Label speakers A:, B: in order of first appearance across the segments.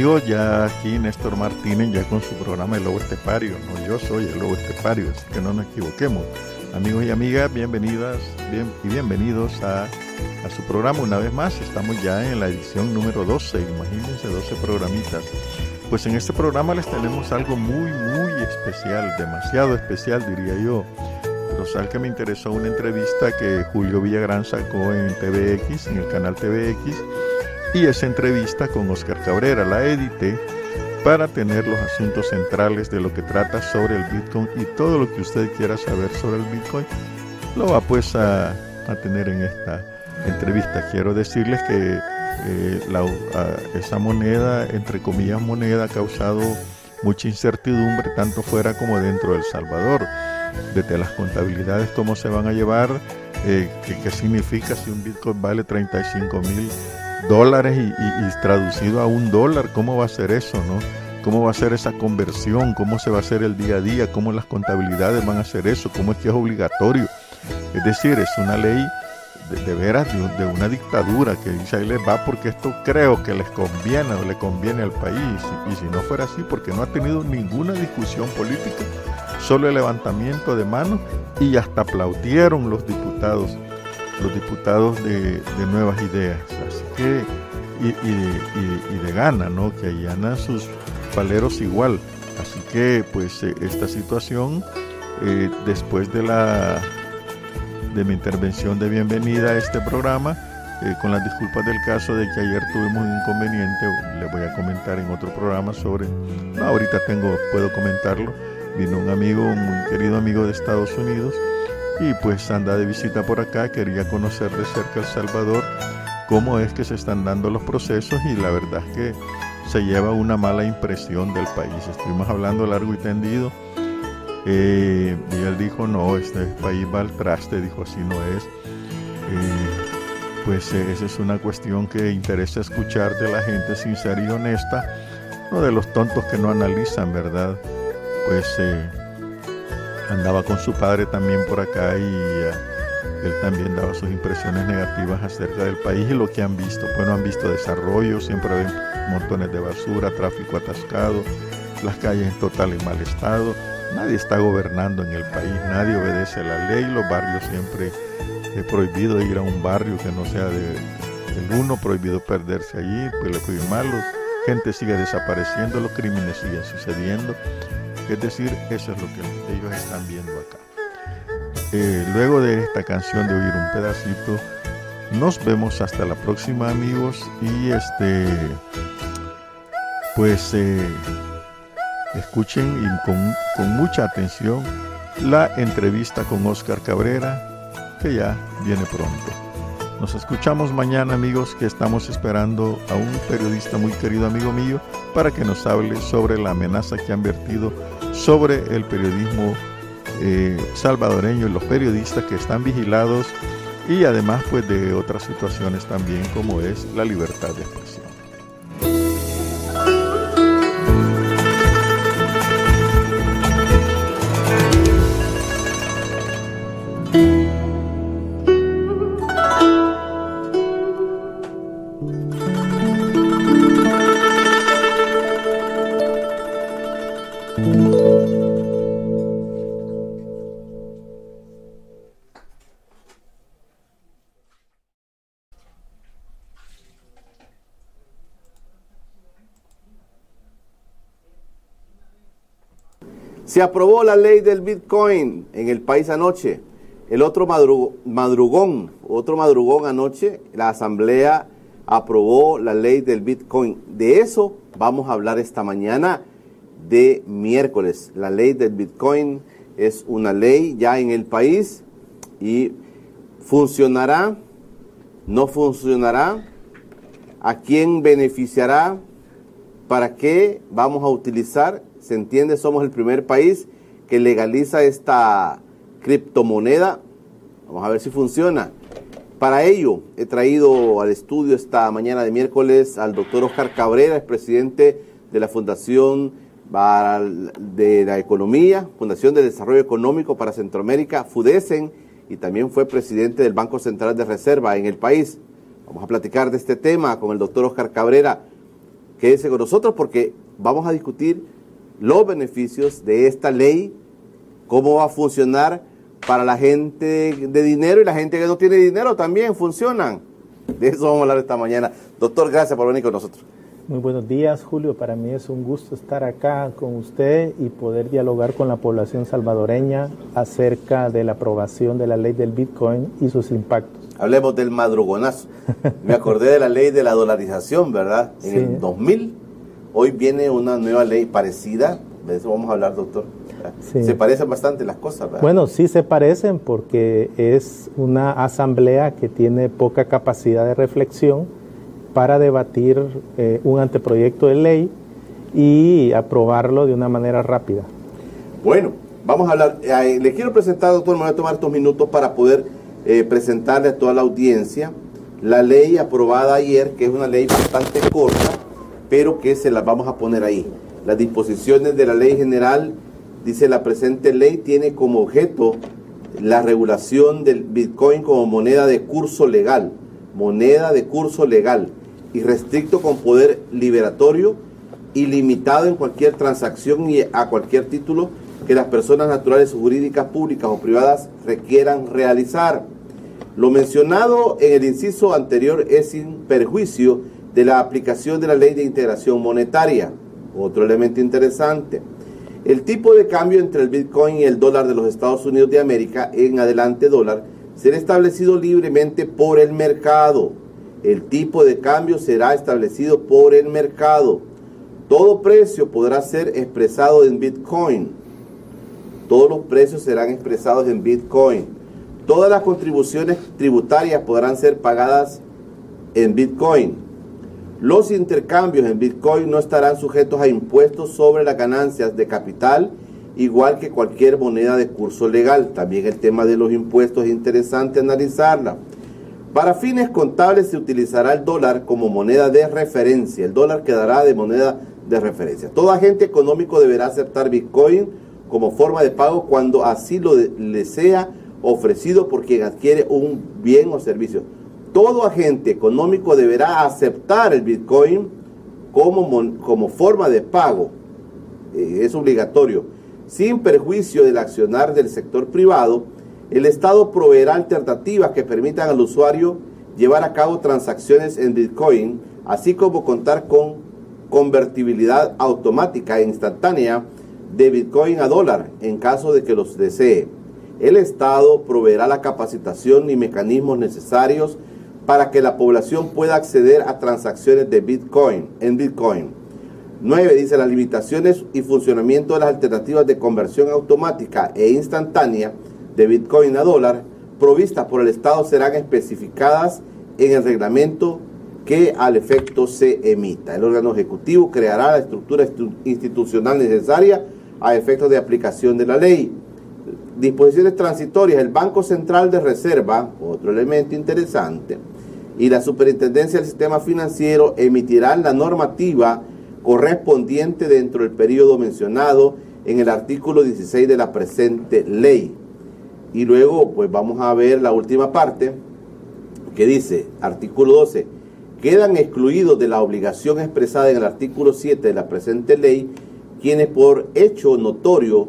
A: Amigos, ya aquí Néstor Martínez ya con su programa El Lobo Estepario, no yo soy el Lobo Estepario, así que no nos equivoquemos. Amigos y amigas, bienvenidas bien, y bienvenidos a, a, su programa una vez más. Estamos ya en la edición número 12, imagínense 12 programitas. Pues en este programa les tenemos algo muy, muy especial, demasiado especial diría yo. Pero que me interesó una entrevista que Julio Villagrán sacó en TVX, en el canal TVX, y esa entrevista con Oscar Cabrera la edité para tener los asuntos centrales de lo que trata sobre el Bitcoin y todo lo que usted quiera saber sobre el Bitcoin lo va pues a, tener en esta entrevista. Quiero decirles que eh, esa moneda, entre comillas moneda, ha causado mucha incertidumbre tanto fuera como dentro de El Salvador. Desde las contabilidades, cómo se van a llevar, eh, qué, significa si un Bitcoin vale 35 mil dólares y, traducido a un dólar, ¿cómo va a ser eso, no? ¿Cómo va a ser esa conversión? ¿Cómo se va a hacer el día a día? ¿Cómo las contabilidades van a hacer eso? ¿Cómo es que es obligatorio? Es decir, es una ley de, veras de, una dictadura que dice ahí les va porque esto creo que les conviene o le conviene al país. Y si no fuera así, porque no ha tenido ninguna discusión política, solo el levantamiento de manos y hasta aplaudieron los diputados los diputados de, nuevas ideas. Así que, y, de gana, ¿no? Que allanan sus paleros igual. Así que, pues, eh, esta situación, eh, después de la de mi intervención de bienvenida a este programa, eh, con las disculpas del caso de que ayer tuvimos un inconveniente, le voy a comentar en otro programa sobre, no, ahorita tengo, puedo comentarlo, vino un amigo, un querido amigo de Estados Unidos, y pues anda de visita por acá, quería conocer de cerca El Salvador, cómo es que se están dando los procesos y la verdad es que se lleva una mala impresión del país. Estuvimos hablando largo y tendido eh, y él dijo, no, este país va al traste, dijo, así no es. Eh, pues eh, esa es una cuestión que interesa escuchar de la gente sincera y honesta, no de los tontos que no analizan, ¿verdad? Pues andaba con su padre también por acá y eh, él también daba sus impresiones negativas acerca del país y lo que han visto. Bueno, han visto desarrollo, siempre ven montones de basura, tráfico atascado, las calles en total y mal estado. Nadie está gobernando en el país, nadie obedece la ley, los barrios siempre es prohibido ir a un barrio que no sea de, del uno, prohibido perderse allí, pues le fue malo, gente sigue desapareciendo, los crímenes siguen sucediendo. Es decir, eso es lo que ellos están viendo acá. Eh, luego de esta canción de oír un pedacito, nos vemos hasta la próxima amigos y este pues eh, escuchen con, con mucha atención la entrevista con Oscar Cabrera que ya viene pronto. Nos escuchamos mañana amigos que estamos esperando a un periodista muy querido amigo mío para que nos hable sobre la amenaza que han vertido sobre el periodismo eh, salvadoreño y los periodistas que están vigilados y además pues de otras situaciones también como es la libertad de expresión.
B: Se aprobó la ley del Bitcoin en el país anoche. El otro madrugón, otro madrugón anoche, la Asamblea aprobó la ley del Bitcoin. De eso vamos a hablar esta mañana de miércoles. La ley del Bitcoin es una ley ya en el país y funcionará, no funcionará, a quién beneficiará, para qué vamos a utilizar se entiende, somos el primer país que legaliza esta criptomoneda. Vamos a ver si funciona. Para ello, he traído al estudio esta mañana de miércoles al doctor Oscar Cabrera, es presidente de la Fundación de la Economía, Fundación de Desarrollo Económico para Centroamérica, FUDESEN, y también fue presidente del Banco Central de Reserva en el país. Vamos a platicar de este tema con el doctor Oscar Cabrera. quédese con nosotros porque vamos a discutir los beneficios de esta ley, cómo va a funcionar para la gente de dinero y la gente que no tiene dinero también funcionan. De eso vamos a hablar esta mañana. Doctor, gracias por venir con nosotros.
C: Muy buenos días, Julio. Para mí es un gusto estar acá con usted y poder dialogar con la población salvadoreña acerca de la aprobación de la ley del Bitcoin y sus impactos.
B: Hablemos del madrugonazo. Me acordé de la ley de la dolarización, ¿verdad? En el 2000. Hoy viene una nueva ley parecida. De eso vamos a hablar, doctor. Se parecen bastante las cosas, ¿verdad?
C: Bueno, sí se parecen porque es una asamblea que tiene poca capacidad de reflexión para debatir eh, un anteproyecto de ley y aprobarlo de una manera rápida.
B: Bueno, vamos a hablar. Eh, le quiero presentar, doctor, me voy a tomar estos minutos para poder eh, presentarle a toda la audiencia la ley aprobada ayer, que es una ley bastante corta, pero que se las vamos a poner ahí. Las disposiciones de la ley general, dice la presente ley, tiene como objeto la regulación del Bitcoin como moneda de curso legal, moneda de curso legal y restricto con poder liberatorio ilimitado en cualquier transacción y a cualquier título que las personas naturales o jurídicas públicas o privadas requieran realizar. Lo mencionado en el inciso anterior es sin perjuicio de la aplicación de la ley de integración monetaria. Otro elemento interesante. El tipo de cambio entre el Bitcoin y el dólar de los Estados Unidos de América, en adelante dólar, será establecido libremente por el mercado el tipo de cambio será establecido por el mercado. Todo precio podrá ser expresado en Bitcoin. Todos los precios serán expresados en Bitcoin. Todas las contribuciones tributarias podrán ser pagadas en Bitcoin. Los intercambios en Bitcoin no estarán sujetos a impuestos sobre las ganancias de capital, igual que cualquier moneda de curso legal. También el tema de los impuestos es interesante analizarla. Para fines contables se utilizará el dólar como moneda de referencia. El dólar quedará de moneda de referencia. Todo agente económico deberá aceptar Bitcoin como forma de pago cuando así lo le sea ofrecido por quien adquiere un bien o servicio. Todo agente económico deberá aceptar el Bitcoin como, como forma de pago. Eh, es obligatorio, sin perjuicio del accionar del sector privado el Estado proveerá alternativas que permitan al usuario llevar a cabo transacciones en Bitcoin, así como contar con convertibilidad automática e instantánea de Bitcoin a dólar en caso de que los desee. El Estado proveerá la capacitación y mecanismos necesarios para que la población pueda acceder a transacciones de Bitcoin en Bitcoin. 9. Dice las limitaciones y funcionamiento de las alternativas de conversión automática e instantánea de Bitcoin a dólar provistas por el Estado serán especificadas en el reglamento que al efecto se emita. El órgano ejecutivo creará la estructura institucional necesaria a efectos de aplicación de la ley. Disposiciones transitorias. El Banco Central de Reserva, otro elemento interesante, y la Superintendencia del Sistema Financiero emitirán la normativa correspondiente dentro del periodo mencionado en el artículo 16 de la presente ley. Y luego, pues vamos a ver la última parte que dice, artículo 12, quedan excluidos de la obligación expresada en el artículo 7 de la presente ley quienes por hecho notorio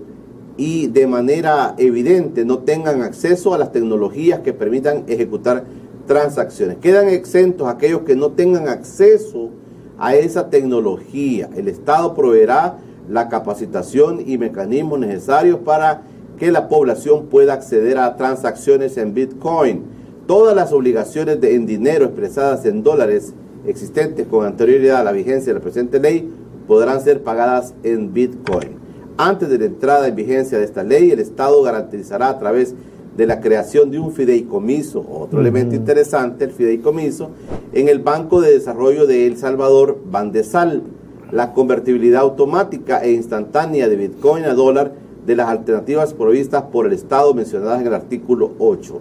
B: y de manera evidente no tengan acceso a las tecnologías que permitan ejecutar transacciones. Quedan exentos aquellos que no tengan acceso a esa tecnología. El Estado proveerá la capacitación y mecanismos necesarios para que la población pueda acceder a transacciones en Bitcoin. Todas las obligaciones de, en dinero expresadas en dólares existentes con anterioridad a la vigencia de la presente ley podrán ser pagadas en Bitcoin. Antes de la entrada en vigencia de esta ley, el Estado garantizará a través de la creación de un fideicomiso, otro elemento interesante, el fideicomiso, en el Banco de Desarrollo de El Salvador, Bandesal, la convertibilidad automática e instantánea de Bitcoin a dólar de las alternativas provistas por el Estado mencionadas en el artículo 8.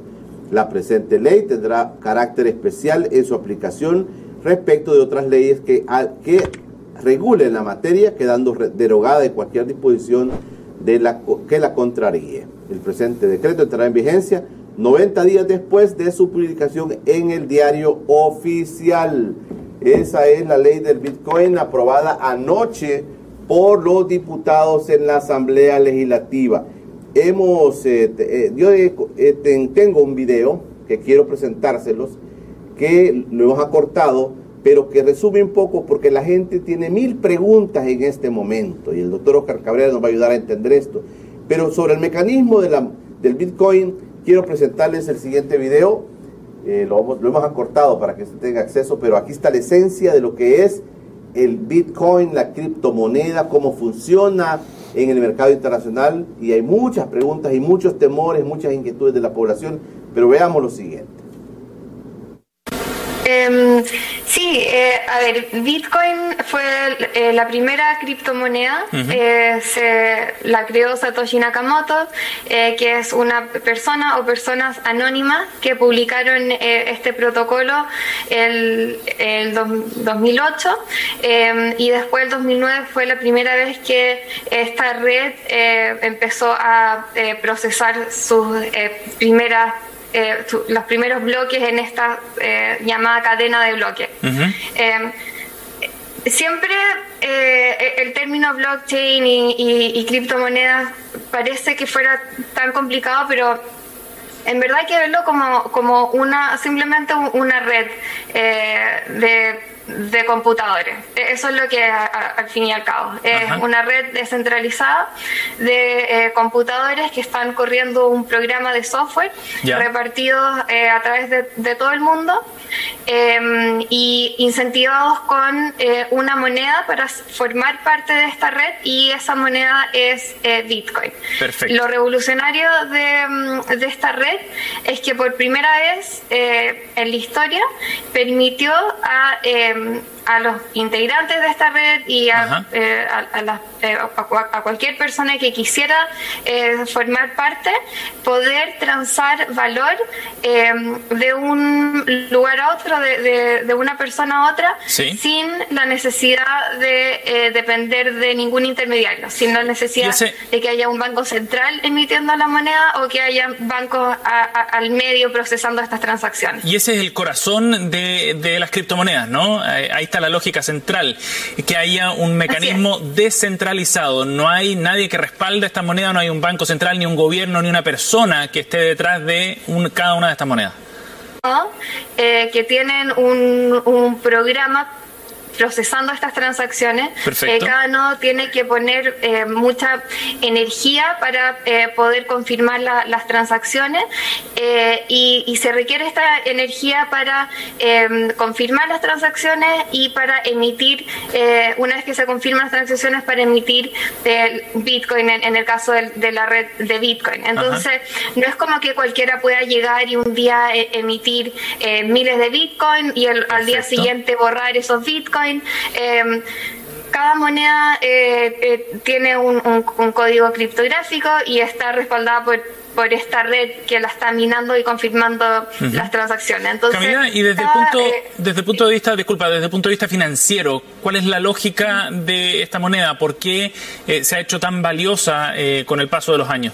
B: La presente ley tendrá carácter especial en su aplicación respecto de otras leyes que, que regulen la materia, quedando derogada de cualquier disposición de la, que la contraríe. El presente decreto entrará en vigencia 90 días después de su publicación en el diario oficial. Esa es la ley del Bitcoin aprobada anoche por los diputados en la Asamblea Legislativa. Hemos, eh, eh, yo eh, tengo un video que quiero presentárselos, que lo hemos acortado, pero que resume un poco porque la gente tiene mil preguntas en este momento y el doctor Oscar Cabrera nos va a ayudar a entender esto. Pero sobre el mecanismo del Bitcoin, quiero presentarles el siguiente video eh, lo, hemos acortado para que se tenga acceso, pero aquí está la esencia de lo que es el Bitcoin, la criptomoneda, cómo funciona en el mercado internacional y hay muchas preguntas y muchos temores, muchas inquietudes de la población, pero veamos lo siguiente.
D: Em, sí, eh, a ver, Bitcoin fue eh, la primera criptomoneda, eh, se la creó Satoshi Nakamoto, que es una persona o personas anónimas que publicaron este protocolo el, el 2008 em, y después el 2009 fue la primera vez que esta red empezó a procesar sus primeras eh, los primeros bloques en esta eh, llamada cadena de bloques. Eh, siempre el término blockchain y, criptomonedas parece que fuera tan complicado, pero en verdad hay que verlo como, como una simplemente una red de de computadores. E-, eso es lo que al fin y al cabo. Es una red descentralizada de eh, computadores que están corriendo un programa de software repartidos eh, a través de, todo el mundo em, y incentivados con eh, una moneda para formar parte de esta red y esa moneda es Bitcoin. Lo revolucionario de, mm, de, esta red es que por primera vez en la historia permitió a Um, a los integrantes de esta red y a, eh, eh, a, cualquier persona que quisiera eh, formar parte, poder transar valor de un lugar a otro, de, una persona a otra, sin la necesidad de depender de ningún intermediario, sin la necesidad de que haya un banco central emitiendo la moneda o que haya bancos al medio procesando estas transacciones.
E: Y ese es el corazón de, de las criptomonedas, ¿no? ahí está la lógica central, que haya un mecanismo descentralizado. No hay nadie que respalde esta moneda, no hay un banco central, ni un gobierno, ni una persona que esté detrás de cada una de estas monedas.
D: Eh, que tienen un, un programa procesando estas transacciones, eh, cada nodo tiene que poner eh, mucha energía para eh, poder confirmar las transacciones y, se requiere esta energía para em, confirmar las transacciones y para emitir, una vez que se confirman las transacciones, para emitir Bitcoin en, el caso de, la red de Bitcoin. Entonces, no es como que cualquiera pueda llegar y un día emitir miles de Bitcoin y al día siguiente borrar esos Bitcoin Em, cada moneda eh, eh, tiene un, código criptográfico y está respaldada por, por esta red que la está minando y confirmando las transacciones. Entonces,
E: y desde el punto, eh, desde el punto de vista, disculpa, desde el punto de vista financiero, ¿cuál es la lógica de esta moneda? ¿Por qué se ha hecho tan valiosa con el paso de los años?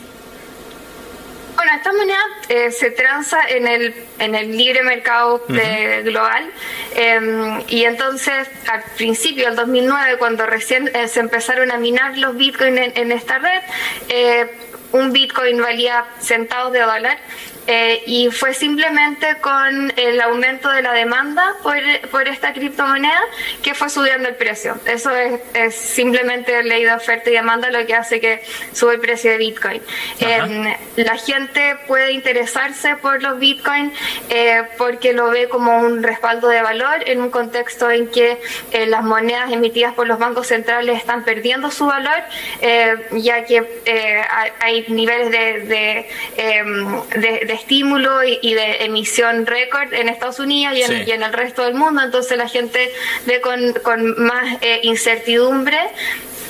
D: Bueno, esta moneda eh, se transa en el, en el libre mercado global em, y entonces al principio del 2009, cuando recién eh, se empezaron a minar los bitcoins en, en esta red, eh, un bitcoin valía centavos de dólar eh, y fue simplemente con el aumento de la demanda por, por, esta criptomoneda que fue subiendo el precio. Eso es, simplemente ley de oferta y demanda lo que hace que sube el precio de Bitcoin. Eh, la gente puede interesarse por los Bitcoin eh, porque lo ve como un respaldo de valor en un contexto en que las monedas emitidas por los bancos centrales están perdiendo su valor, ya que hay niveles de, de estímulo y, de emisión récord en Estados Unidos y en, el resto del mundo, entonces la gente ve con, más eh, incertidumbre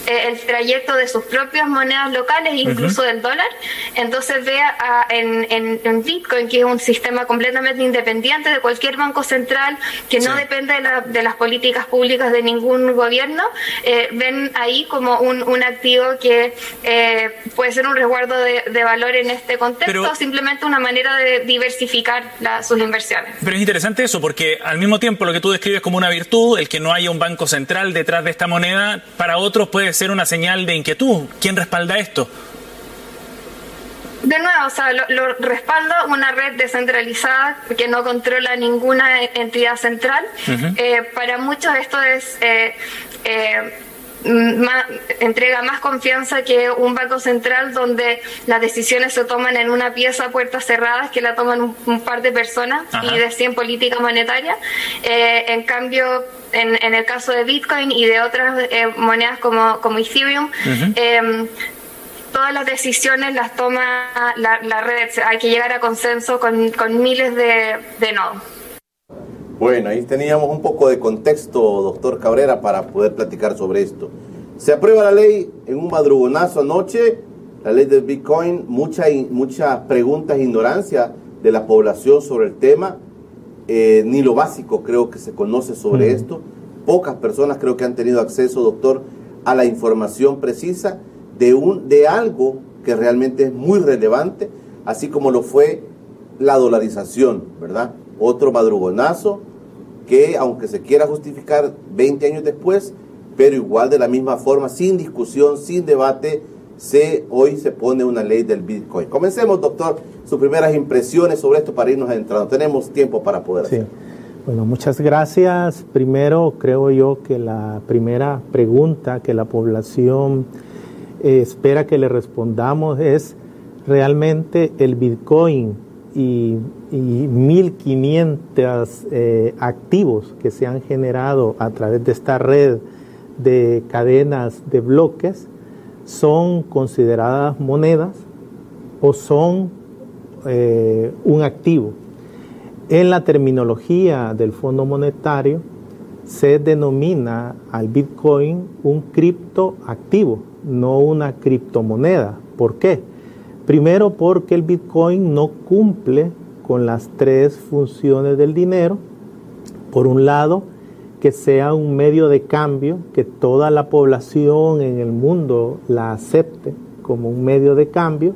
D: el trayecto de sus propias monedas locales, incluso del dólar. Entonces vea en, en, Bitcoin, que es un sistema completamente independiente de cualquier banco central, que no depende de, las políticas públicas de ningún gobierno, eh, ven ahí como un, un activo que eh, puede ser un resguardo de, valor en este contexto, o simplemente una manera de diversificar sus inversiones.
E: Pero es interesante eso, porque al mismo tiempo lo que tú describes como una virtud, el que no haya un banco central detrás de esta moneda, para otros puede ser una señal de inquietud. ¿Quién respalda esto?
D: De nuevo, o sea, lo, respalda una red descentralizada que no controla ninguna entidad central. Eh, para muchos esto es eh, eh, entrega más confianza que un banco central donde las decisiones se toman en una pieza puertas cerradas que la toman un, par de personas y deciden política monetaria. Eh, en cambio, en, el caso de Bitcoin y de otras eh, monedas como, como Ethereum, em, todas las decisiones las toma la, red. Hay que llegar a consenso con, miles de, de nodos.
B: Bueno, ahí teníamos un poco de contexto, doctor Cabrera, para poder platicar sobre esto. Se aprueba la ley en un madrugonazo anoche, la ley del Bitcoin, muchas mucha preguntas e ignorancia de la población sobre el tema, eh, ni lo básico creo que se conoce sobre esto. Pocas personas creo que han tenido acceso, doctor, a la información precisa de, un, de algo que realmente es muy relevante, así como lo fue la dolarización, ¿verdad? Otro madrugonazo que aunque se quiera justificar 20 años después, pero igual de la misma forma, sin discusión, sin debate, se, hoy se pone una ley del Bitcoin. Comencemos, doctor, sus primeras impresiones sobre esto para irnos adentrando. Tenemos tiempo para poder
C: sí. Bueno, muchas gracias. Primero, creo yo que la primera pregunta que la población eh, espera que le respondamos es, ¿realmente el Bitcoin y, 1.500 eh, activos que se han generado a través de esta red de cadenas de bloques son consideradas monedas o son eh, un activo. En la terminología del Fondo Monetario se denomina al Bitcoin un criptoactivo, no una criptomoneda. ¿Por qué? Primero porque el Bitcoin no cumple con las tres funciones del dinero. Por un lado, que sea un medio de cambio, que toda la población en el mundo la acepte como un medio de cambio.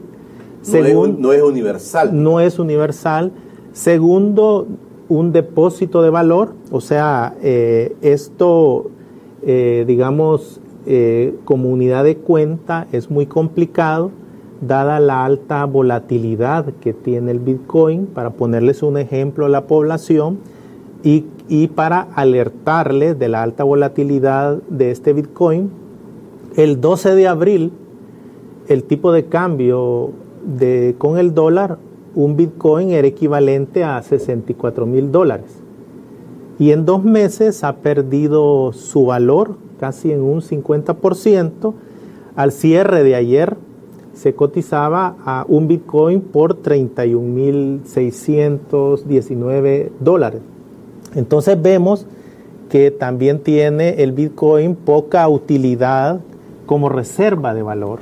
B: no, es, universal.
C: No es universal. Segundo, un depósito de valor, o sea, eh, esto, eh, digamos, eh, como unidad de cuenta es muy complicado dada la alta volatilidad que tiene el Bitcoin, para ponerles un ejemplo a la población y, para alertarles de la alta volatilidad de este Bitcoin, el 12 de abril el tipo de cambio de, con el dólar, un Bitcoin era equivalente a 64 mil dólares. Y en dos meses ha perdido su valor casi en un 50%. Al cierre de ayer, se cotizaba a un Bitcoin por 31.619 dólares. Entonces vemos que también tiene el Bitcoin poca utilidad como reserva de valor.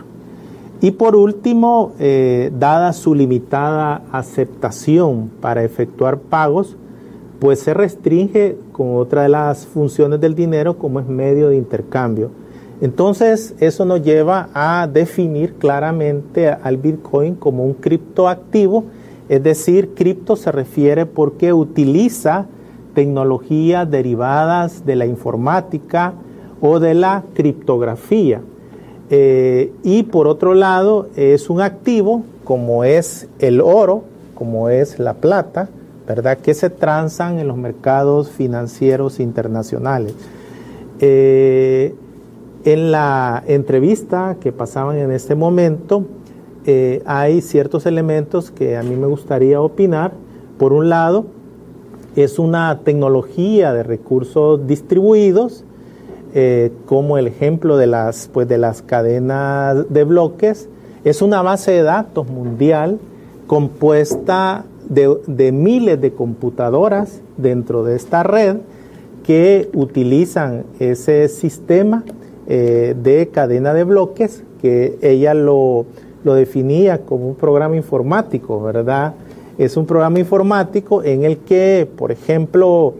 C: Y por último, eh, dada su limitada aceptación para efectuar pagos, pues se restringe con otra de las funciones del dinero como es medio de intercambio. Entonces, eso nos lleva a definir claramente al Bitcoin como un criptoactivo, es decir, cripto se refiere porque utiliza tecnologías derivadas de la informática o de la criptografía. Eh, y por otro lado, es un activo como es el oro, como es la plata, ¿verdad? Que se transan en los mercados financieros internacionales. Eh, en la entrevista que pasaban en este momento, eh, hay ciertos elementos que a mí me gustaría opinar. Por un lado, es una tecnología de recursos distribuidos, eh, como el ejemplo de las, pues, de las cadenas de bloques. Es una base de datos mundial compuesta de, de miles de computadoras dentro de esta red que utilizan ese sistema eh, de cadena de bloques, que ella lo, lo definía como un programa informático, ¿verdad? Es un programa informático en el que, por ejemplo,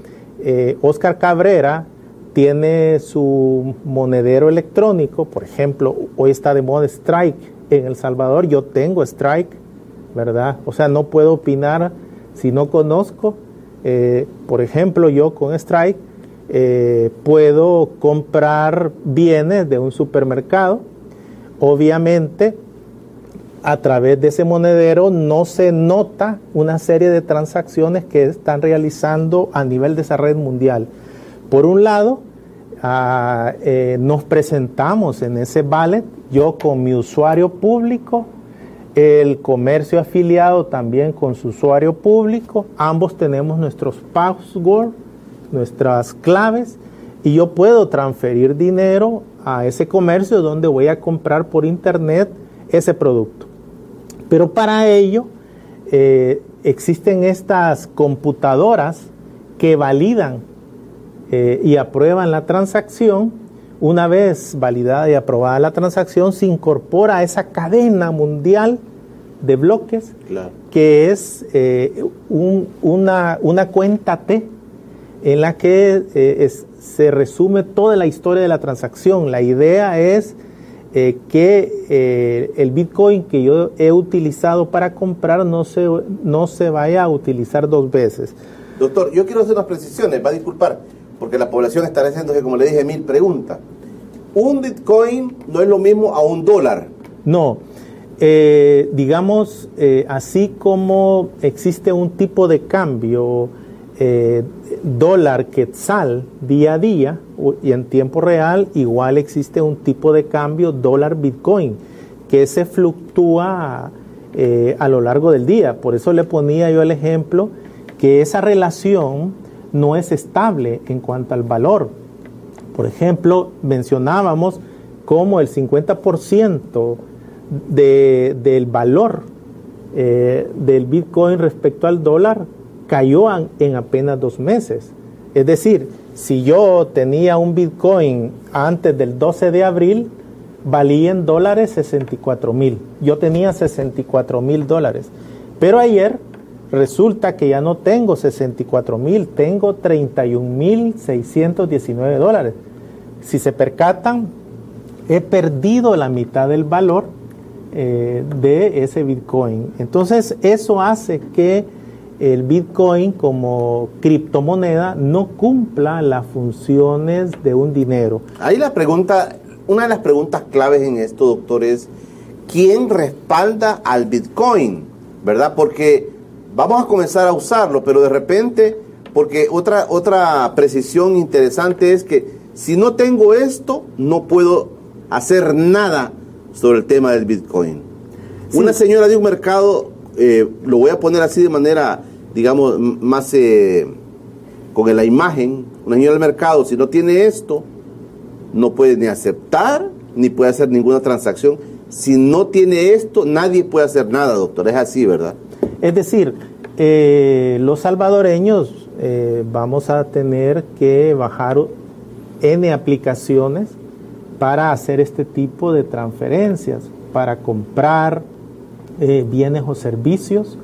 C: Oscar Cabrera tiene su monedero electrónico, por ejemplo, hoy está de moda Strike en El Salvador, yo tengo Strike, ¿verdad? O sea, no puedo opinar si no conozco. Eh, por ejemplo, yo con Strike eh, puedo comprar bienes de un supermercado. Obviamente, a través de ese monedero no se nota una serie de transacciones que están realizando a nivel de esa red mundial. Por un lado, ah, eh, nos presentamos en ese ballet, yo con mi usuario público, el comercio afiliado también con su usuario público, ambos tenemos nuestros passwords, nuestras claves, y yo puedo transferir dinero a ese comercio donde voy a comprar por internet ese producto. Pero para ello eh, existen estas computadoras que validan eh, y aprueban la transacción. Una vez validada y aprobada la transacción, se incorpora a esa cadena mundial de bloques que es eh, una, cuenta T en la que eh, se resume toda la historia de la transacción. La idea es que el Bitcoin que yo he utilizado para comprar no se, no se vaya a utilizar dos veces.
B: Doctor, yo quiero hacer unas precisiones, va a disculpar porque la población estará que como le dije, mil preguntas. Un Bitcoin no es lo mismo a un dólar.
C: No. Eh, digamos, eh, así como existe un tipo de cambio eh, dólar quetzal día a día y en tiempo real, igual existe un tipo de cambio dólar Bitcoin que se fluctúa a lo largo del día. Por eso le ponía yo el ejemplo que esa relación no es estable en cuanto al valor. Por ejemplo, mencionábamos cómo el 50% de, del valor eh, del Bitcoin respecto al dólar cayó en apenas dos meses. Es decir, si yo tenía un Bitcoin antes del 12 de abril, valía en dólares 64 mil. Yo tenía 64 mil dólares. Pero ayer Resulta que ya no tengo 64 mil, tengo 31 mil 619 dólares. Si se percatan, he perdido la mitad del valor eh, de ese Bitcoin. Entonces eso hace que el Bitcoin como criptomoneda no cumpla las funciones de un dinero.
B: Ahí la pregunta, una de las preguntas claves en esto, doctor, es ¿quién respalda al Bitcoin? ¿Verdad? Porque vamos a comenzar a usarlo, pero de repente, porque otra, otra precisión interesante es que si no tengo esto, no puedo hacer nada sobre el tema del Bitcoin. Una señora de un mercado, eh, lo voy a poner así de manera, digamos, más eh, con la imagen, una señora del mercado, si no tiene esto, no puede ni aceptar ni puede hacer ninguna transacción. Si no tiene esto, nadie puede hacer nada, doctor. Es así, ¿verdad?
C: Es decir, eh, los salvadoreños eh, vamos a tener que bajar N aplicaciones para hacer este tipo de transferencias, para comprar bienes o servicios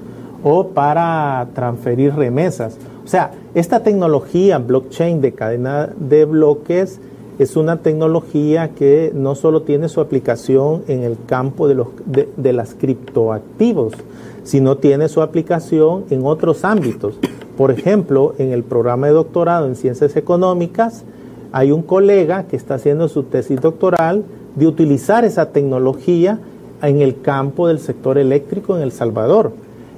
C: o para transferir remesas. O sea, esta tecnología blockchain de cadena de bloques es una tecnología que no solo tiene su aplicación en el campo de, los, de, las criptoactivos, sino tiene su aplicación en otros ámbitos. Por ejemplo, en el programa de doctorado en ciencias económicas, hay un colega que está haciendo su tesis doctoral de utilizar esa tecnología en el campo del sector eléctrico en El Salvador.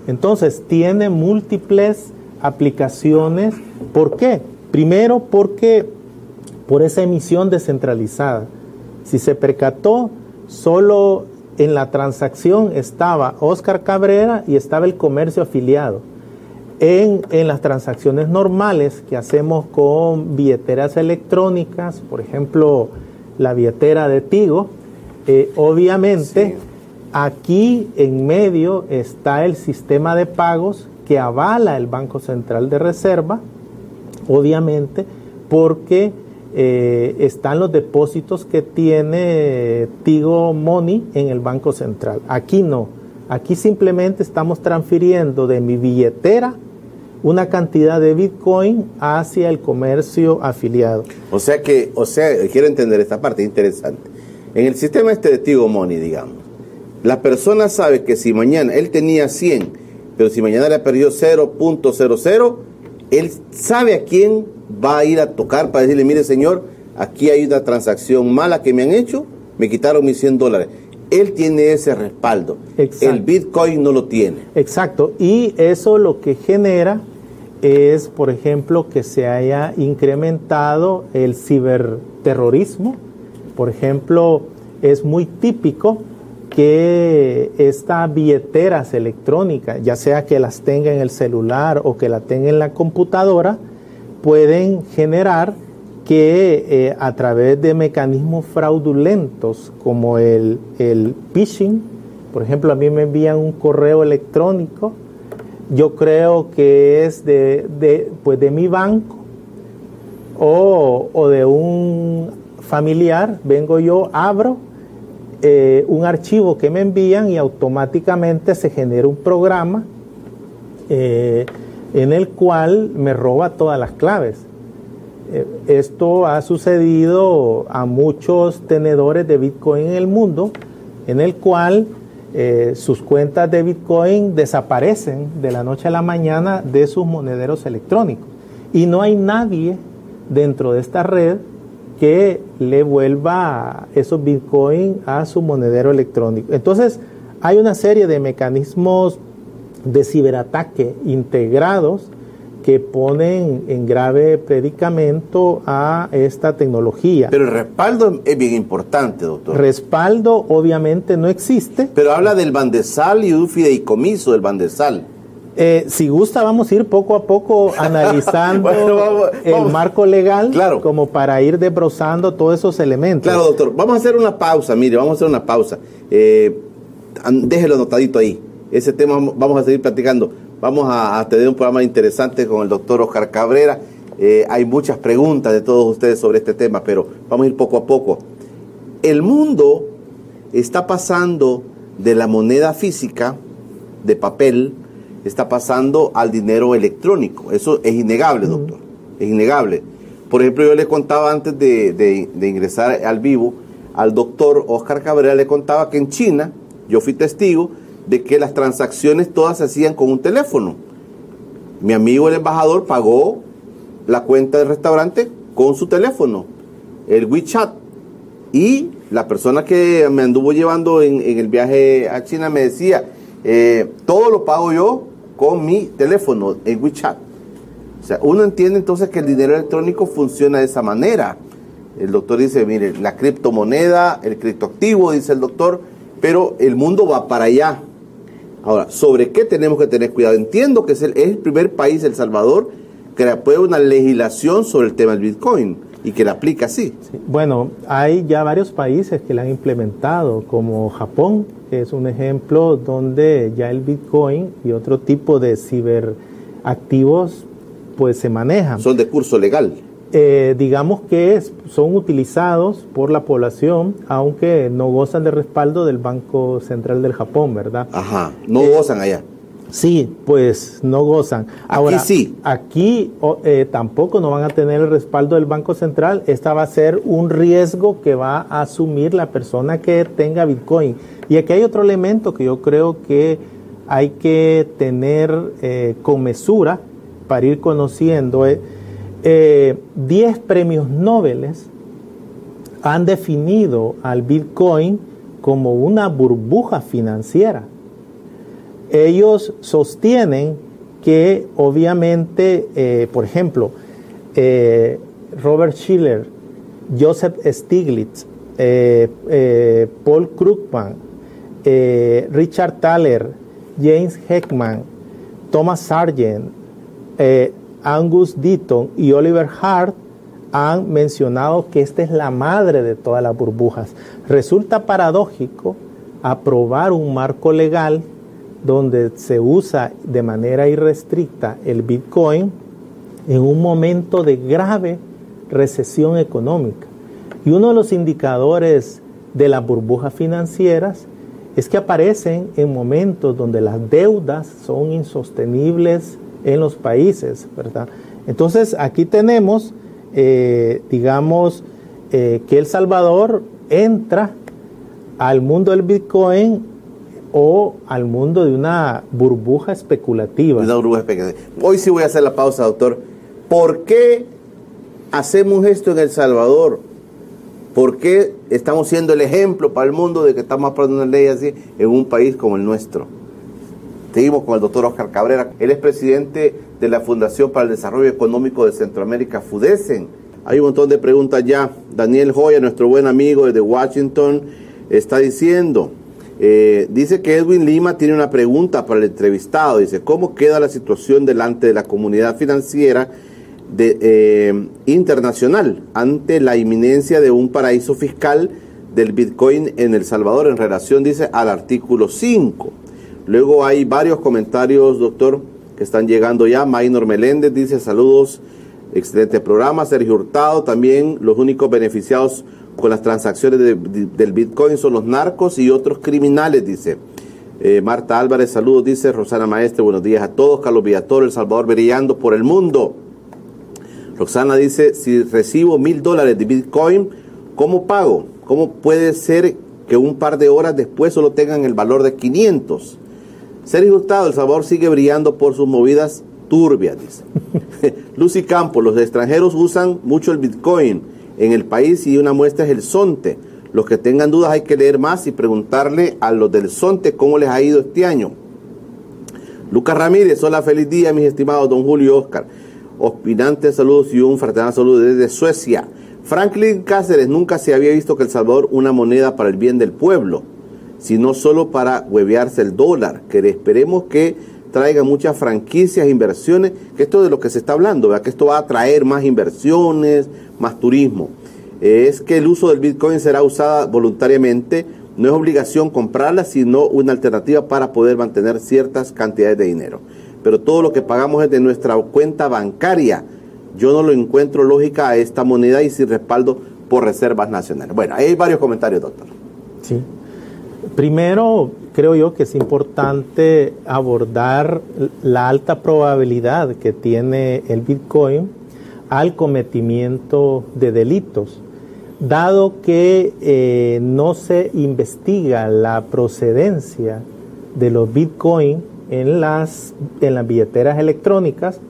C: Entonces, tiene múltiples aplicaciones. ¿Por qué? Primero, porque por esa emisión descentralizada. Si se percató, solo en la transacción estaba Oscar Cabrera y estaba el comercio afiliado. En, las transacciones normales que hacemos con billeteras electrónicas, por ejemplo, la billetera de Tigo, eh, obviamente aquí en medio está el sistema de pagos que avala el Banco Central de Reserva, obviamente, porque eh, están los depósitos que tiene Tigo Money en el Banco Central. Aquí no. Aquí simplemente estamos transfiriendo de mi billetera una cantidad de Bitcoin hacia el comercio afiliado.
B: O sea que, o sea, quiero entender esta parte interesante. En el sistema este de Tigo Money, digamos, la persona sabe que si mañana él tenía 100, pero si mañana le perdió 0.00, él sabe a quién va a ir a tocar para decirle, mire señor, aquí hay una transacción mala que me han hecho, me quitaron mis 100 dólares. Él tiene ese respaldo. El Bitcoin no lo tiene.
C: Exacto. Y eso lo que genera es, por ejemplo, que se haya incrementado el ciberterrorismo. Por ejemplo, es muy típico que estas billeteras electrónicas, ya sea que las tenga en el celular o que la tenga en la computadora, pueden generar que eh, a través de mecanismos fraudulentos como el, phishing, por ejemplo, a mí me envían un correo electrónico, yo creo que es de, de, pues de mi banco o, o, de un familiar, vengo yo, abro eh, un archivo que me envían y automáticamente se genera un programa eh, en el cual me roba todas las claves. Eh, esto ha sucedido a muchos tenedores de Bitcoin en el mundo, en el cual sus cuentas de Bitcoin desaparecen de la noche a la mañana de sus monederos electrónicos. Y no hay nadie dentro de esta red que le vuelva esos Bitcoin a su monedero electrónico. Entonces, hay una serie de mecanismos de ciberataque integrados que ponen en grave predicamento a esta tecnología.
B: Pero el respaldo es bien importante, doctor.
C: Respaldo obviamente no existe.
B: Pero habla del bandesal y un fideicomiso del bandesal.
C: Eh, si gusta, vamos a ir poco a poco analizando el marco legal
B: claro.
C: como para ir desbrozando todos esos elementos.
B: Claro, doctor. Vamos a hacer una pausa, mire, vamos a hacer una pausa. Eh, déjelo anotadito ahí ese tema vamos a seguir platicando. Vamos a, tener un programa interesante con el doctor Oscar Cabrera. Eh, hay muchas preguntas de todos ustedes sobre este tema, pero vamos a ir poco a poco. El mundo está pasando de la moneda física, de papel, está pasando al dinero electrónico. Eso es innegable, doctor. Es innegable. Por ejemplo, yo le contaba antes de, de ingresar al vivo, al doctor Oscar Cabrera le contaba que en China, yo fui testigo, de que las transacciones todas se hacían con un teléfono. Mi amigo el embajador pagó la cuenta del restaurante con su teléfono, el WeChat. Y la persona que me anduvo llevando en, el viaje a China me decía, eh, todo lo pago yo con mi teléfono, el WeChat. O sea, uno entiende entonces que el dinero electrónico funciona de esa manera. El doctor dice, mire, la criptomoneda, el criptoactivo, dice el doctor, pero el mundo va para allá. Ahora, ¿sobre qué tenemos que tener cuidado? Entiendo que es el, primer país, El Salvador, que aprueba una legislación sobre el tema del Bitcoin y que la aplica así.
C: Bueno, hay ya varios países que la han implementado, como Japón, que es un ejemplo donde ya el Bitcoin y otro tipo de ciberactivos pues se manejan.
B: Son de curso legal.
C: Eh, digamos que son utilizados por la población, aunque no gozan de respaldo del Banco Central del Japón, ¿verdad?
B: Ajá, no eh, gozan allá.
C: Sí, pues no gozan.
B: Ahora, aquí sí.
C: Aquí eh, tampoco no van a tener el respaldo del Banco Central. Esta va a ser un riesgo que va a asumir la persona que tenga Bitcoin. Y aquí hay otro elemento que yo creo que hay que tener con mesura para ir conociendo. 10 eh, premios Nobel han definido al Bitcoin como una burbuja financiera. Ellos sostienen que obviamente, eh, por ejemplo, eh, Robert Schiller, Joseph Stiglitz, Paul Krugman, Richard Thaler, James Heckman, Thomas Sargent, Angus Deaton y Oliver Hart han mencionado que esta es la madre de todas las burbujas. Resulta paradójico aprobar un marco legal donde se usa de manera irrestricta el Bitcoin en un momento de grave recesión económica. Y uno de los indicadores de las burbujas financieras es que aparecen en momentos donde las deudas son insostenibles en los países, ¿verdad? Entonces aquí tenemos, eh, digamos, eh, que El Salvador entra al mundo del Bitcoin o al mundo de una burbuja especulativa.
B: Una burbuja especulativa. Hoy sí voy a hacer la pausa, doctor. ¿Por qué hacemos esto en El Salvador? ¿Por qué estamos siendo el ejemplo para el mundo de que estamos aprobando una ley así en un país como el nuestro? Seguimos con el doctor Oscar Cabrera. Él es presidente de la Fundación para el Desarrollo Económico de Centroamérica, FUDESEN. Hay un montón de preguntas ya. Daniel Joya, nuestro buen amigo desde Washington, está diciendo, eh, dice que Edwin Lima tiene una pregunta para el entrevistado. Dice, ¿cómo queda la situación delante de la comunidad financiera eh, internacional ante la inminencia de un paraíso fiscal del Bitcoin en El Salvador en relación, dice, al artículo 5? Luego hay varios comentarios, doctor, que están llegando ya. Maynor Meléndez dice saludos, excelente programa. Sergio Hurtado, también los únicos beneficiados con las transacciones del Bitcoin son los narcos y otros criminales, dice. Eh, Marta Álvarez, saludos, dice Rosana Maestre, buenos días a todos. Carlos Villator, El Salvador brillando por el mundo. Roxana dice, si recibo mil dólares de Bitcoin, ¿cómo pago? ¿Cómo puede ser que un par de horas después solo tengan el valor de 500? Sergio Hurtado, El Salvador sigue brillando por sus movidas turbias, dice. Lucy Campos, los extranjeros usan mucho el Bitcoin en el país y una muestra es el Sonte. Los que tengan dudas hay que leer más y preguntarle a los del Sonte cómo les ha ido este año. Lucas Ramírez, hola, feliz día, mis estimados don Julio Oscar. Opinantes saludos y un fraternal saludo desde Suecia. Franklin Cáceres, nunca se había visto que El Salvador una moneda para el bien del pueblo sino solo para huevearse el dólar, que esperemos que traiga muchas franquicias, inversiones, que esto de lo que se está hablando, que esto va a traer más inversiones, más turismo. Es que el uso del Bitcoin será usada voluntariamente, no es obligación comprarla, sino una alternativa para poder mantener ciertas cantidades de dinero. Pero todo lo que pagamos es de nuestra cuenta bancaria. Yo no lo encuentro lógica a esta moneda y sin respaldo por reservas nacionales. Bueno, ahí hay varios comentarios, doctor.
C: Sí. Primero, creo yo que es importante abordar la alta probabilidad que tiene el Bitcoin al cometimiento de delitos, dado que eh, no se investiga la procedencia de los Bitcoin en las, en las billeteras electrónicas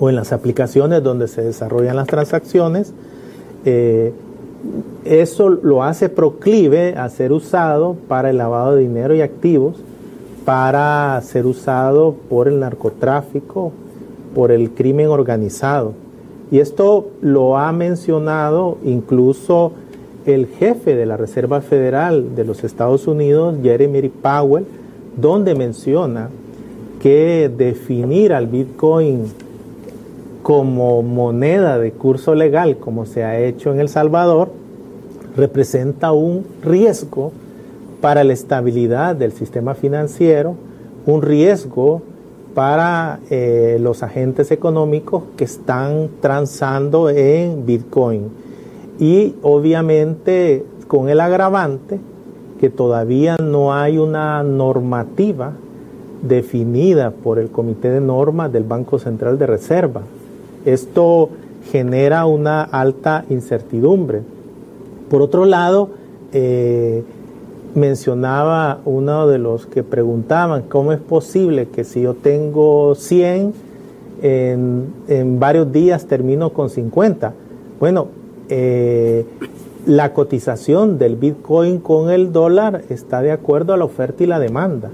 C: o en las aplicaciones donde se desarrollan las transacciones, eh, eso lo hace proclive a ser usado para el lavado de dinero y activos, para ser usado por el narcotráfico, por el crimen organizado. Y esto lo ha mencionado incluso el jefe de la Reserva Federal de los Estados Unidos, Jeremy Powell, donde menciona que definir al Bitcoin como moneda de curso legal, como se ha hecho en El Salvador, representa un riesgo para la estabilidad del sistema financiero, un riesgo para eh, los agentes económicos que están transando en Bitcoin. Y obviamente con el agravante que todavía no hay una normativa definida por el Comité de Normas del Banco Central de Reserva. Esto genera una alta incertidumbre. Por otro lado, eh, mencionaba uno de los que preguntaban, ¿cómo es posible que si yo tengo 100, en, varios días termino con 50? Bueno, eh, la cotización del Bitcoin con el dólar está de acuerdo a la oferta y la demanda.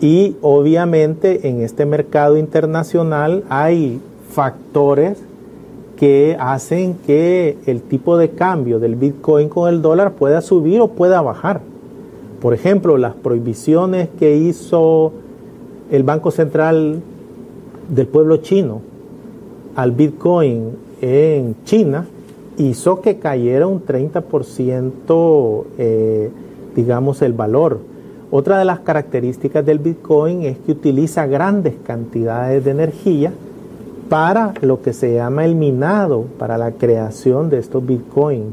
C: Y obviamente en este mercado internacional hay factores que hacen que el tipo de cambio del Bitcoin con el dólar pueda subir o pueda bajar. Por ejemplo, las prohibiciones que hizo el Banco Central del pueblo chino al Bitcoin en China hizo que cayera un 30%, eh, digamos, el valor. Otra de las características del Bitcoin es que utiliza grandes cantidades de energía para lo que se llama el minado, para la creación de estos bitcoins.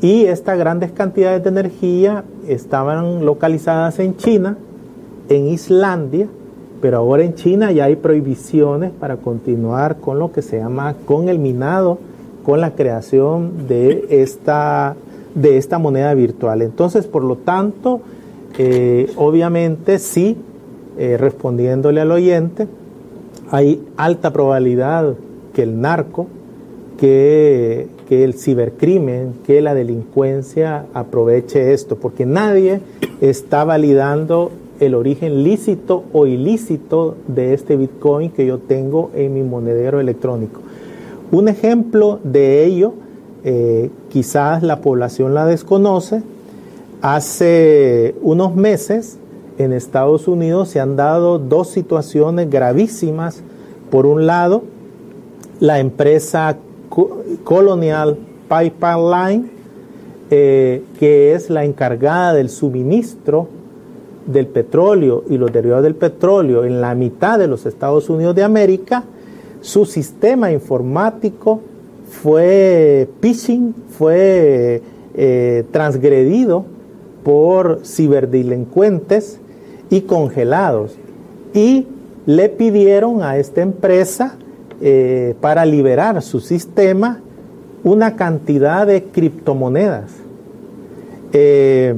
C: Y estas grandes cantidades de energía estaban localizadas en China, en Islandia, pero ahora en China ya hay prohibiciones para continuar con lo que se llama con el minado, con la creación de esta, de esta moneda virtual. Entonces, por lo tanto, eh, obviamente sí, eh, respondiéndole al oyente, hay alta probabilidad que el narco, que el cibercrimen, que la delincuencia aproveche esto, porque nadie está validando el origen lícito o ilícito de este Bitcoin que yo tengo en mi monedero electrónico. Un ejemplo de ello, eh, quizás la población la desconoce, hace unos meses en Estados Unidos se han dado dos situaciones gravísimas. Por un lado, la empresa Colonial Pipeline, eh, que es la encargada del suministro del petróleo y los derivados del petróleo en la mitad de los Estados Unidos de América, su sistema informático fue phishing, fue eh, transgredido por ciberdelincuentes y congelados. Y le pidieron a esta empresa eh, para liberar su sistema una cantidad de criptomonedas. Eh,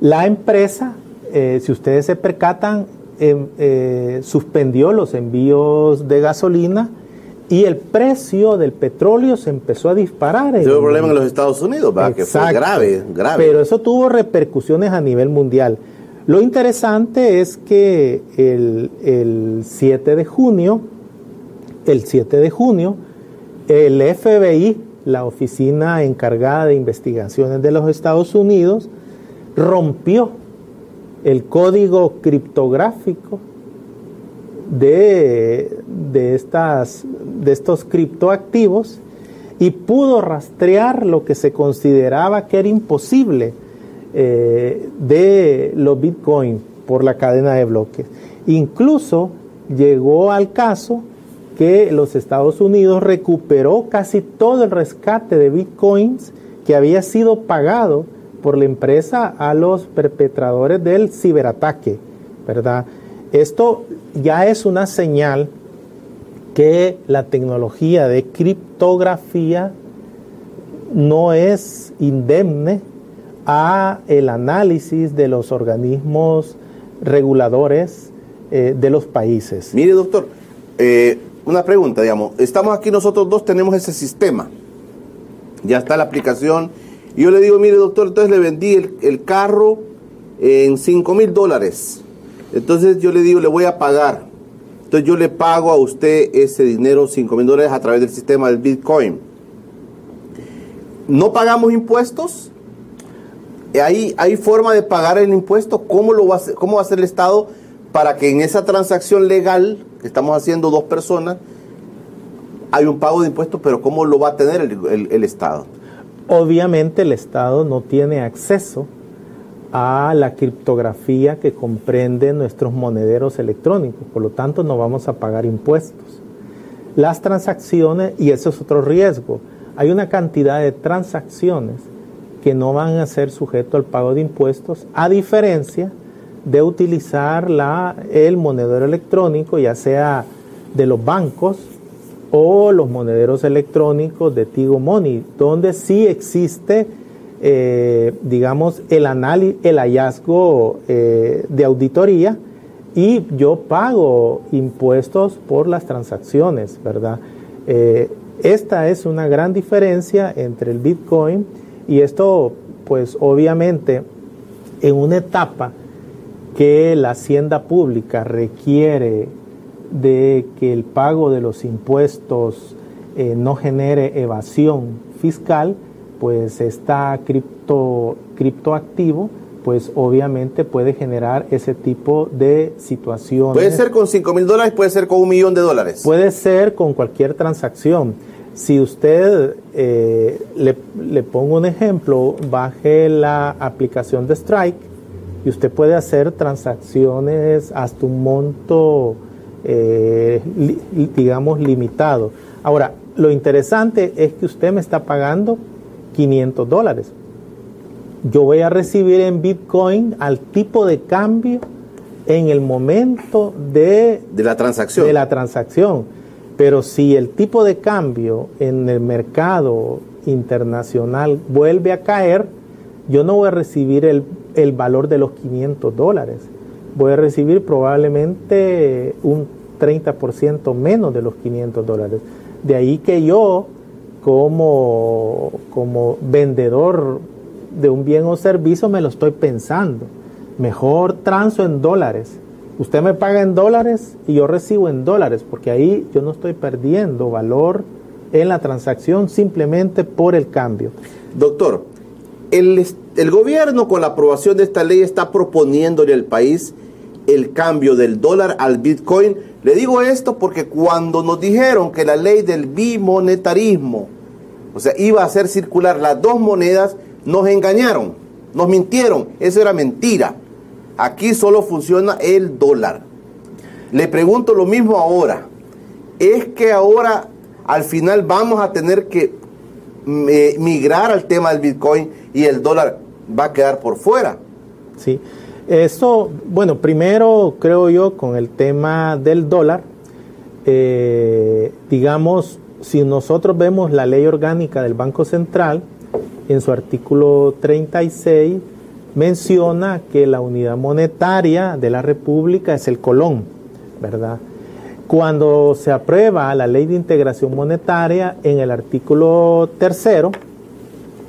C: la empresa, eh, si ustedes se percatan, em, suspendió los envíos de gasolina y el precio del petróleo se empezó a disparar.
B: Tuvo un problema en los Estados Unidos, que fue grave, grave.
C: Pero eso tuvo repercusiones a nivel mundial. Lo interesante es que el, el 7 de junio, el 7 de junio, el FBI, la oficina encargada de investigaciones de los Estados Unidos, rompió el código criptográfico de, de, estas, de estos criptoactivos y pudo rastrear lo que se consideraba que era imposible eh, de los bitcoins por la cadena de bloques. Incluso llegó al caso que los Estados Unidos recuperó casi todo el rescate de bitcoins que había sido pagado por la empresa a los perpetradores del ciberataque, ¿verdad? Esto ya es una señal que la tecnología de criptografía no es indemne a el análisis de los organismos reguladores eh, de los países.
B: Mire, doctor, eh, una pregunta, digamos, estamos aquí nosotros dos, tenemos ese sistema, ya está la aplicación, y yo le digo, mire doctor, entonces le vendí el, carro en 5 mil dólares, entonces yo le digo, le voy a pagar, entonces yo le pago a usted ese dinero, 5 mil dólares, a través del sistema del Bitcoin. ¿No pagamos impuestos? ¿Hay, hay forma de pagar el impuesto? ¿Cómo, lo va a ¿Cómo va a hacer el Estado para que en esa transacción legal que estamos haciendo dos personas, hay un pago de impuestos, pero ¿cómo lo va a tener el, Estado?
C: Obviamente el Estado no tiene acceso a la criptografía que comprende nuestros monederos electrónicos, por lo tanto no vamos a pagar impuestos. Las transacciones, y eso es otro riesgo, hay una cantidad de transacciones que no van a ser sujetos al pago de impuestos, a diferencia de utilizar la, el monedero electrónico, ya sea de los bancos o los monederos electrónicos de Tigo Money, donde sí existe, eh, digamos, el, el hallazgo eh, de auditoría y yo pago impuestos por las transacciones, ¿verdad? Eh, esta es una gran diferencia entre el Bitcoin y esto, pues obviamente, en una etapa que la hacienda pública requiere de que el pago de los impuestos eh, no genere evasión fiscal, pues está cripto, criptoactivo, pues obviamente puede generar ese tipo de situaciones.
B: Puede ser con 5 mil dólares, puede ser con un millón de dólares.
C: Puede ser con cualquier transacción. Si usted, eh, le, le pongo un ejemplo, baje la aplicación de Strike, y usted puede hacer transacciones hasta un monto eh, digamos, limitado. Ahora, lo interesante es que usted me está pagando 500 dólares. Yo voy a recibir en Bitcoin al tipo de cambio en el momento de,
B: de la transacción.
C: De la transacción. Pero si el tipo de cambio en el mercado internacional vuelve a caer, yo no voy a recibir el, el valor de los 500 dólares. Voy a recibir probablemente un 30% menos de los 500 dólares. De ahí que yo, como, como vendedor de un bien o servicio, me lo estoy pensando. Mejor transo en dólares. Usted me paga en dólares y yo recibo en dólares, porque ahí yo no estoy perdiendo valor en la transacción simplemente por el cambio.
B: Doctor, el, gobierno con la aprobación de esta ley está proponiéndole al país el cambio del dólar al Bitcoin. Le digo esto porque cuando nos dijeron que la ley del bimonetarismo, o sea, iba a hacer circular las dos monedas, nos engañaron, nos mintieron, eso era mentira. Aquí solo funciona el dólar. Le pregunto lo mismo ahora. ¿Es que ahora al final vamos a tener que eh, migrar al tema del Bitcoin y el dólar va a quedar por fuera?
C: Sí. Eso, bueno, primero creo yo con el tema del dólar, eh, digamos, si nosotros vemos la ley orgánica del Banco Central, en su artículo 36 menciona que la unidad monetaria de la República es el colón, ¿verdad? Cuando se aprueba la ley de integración monetaria, en el artículo tercero,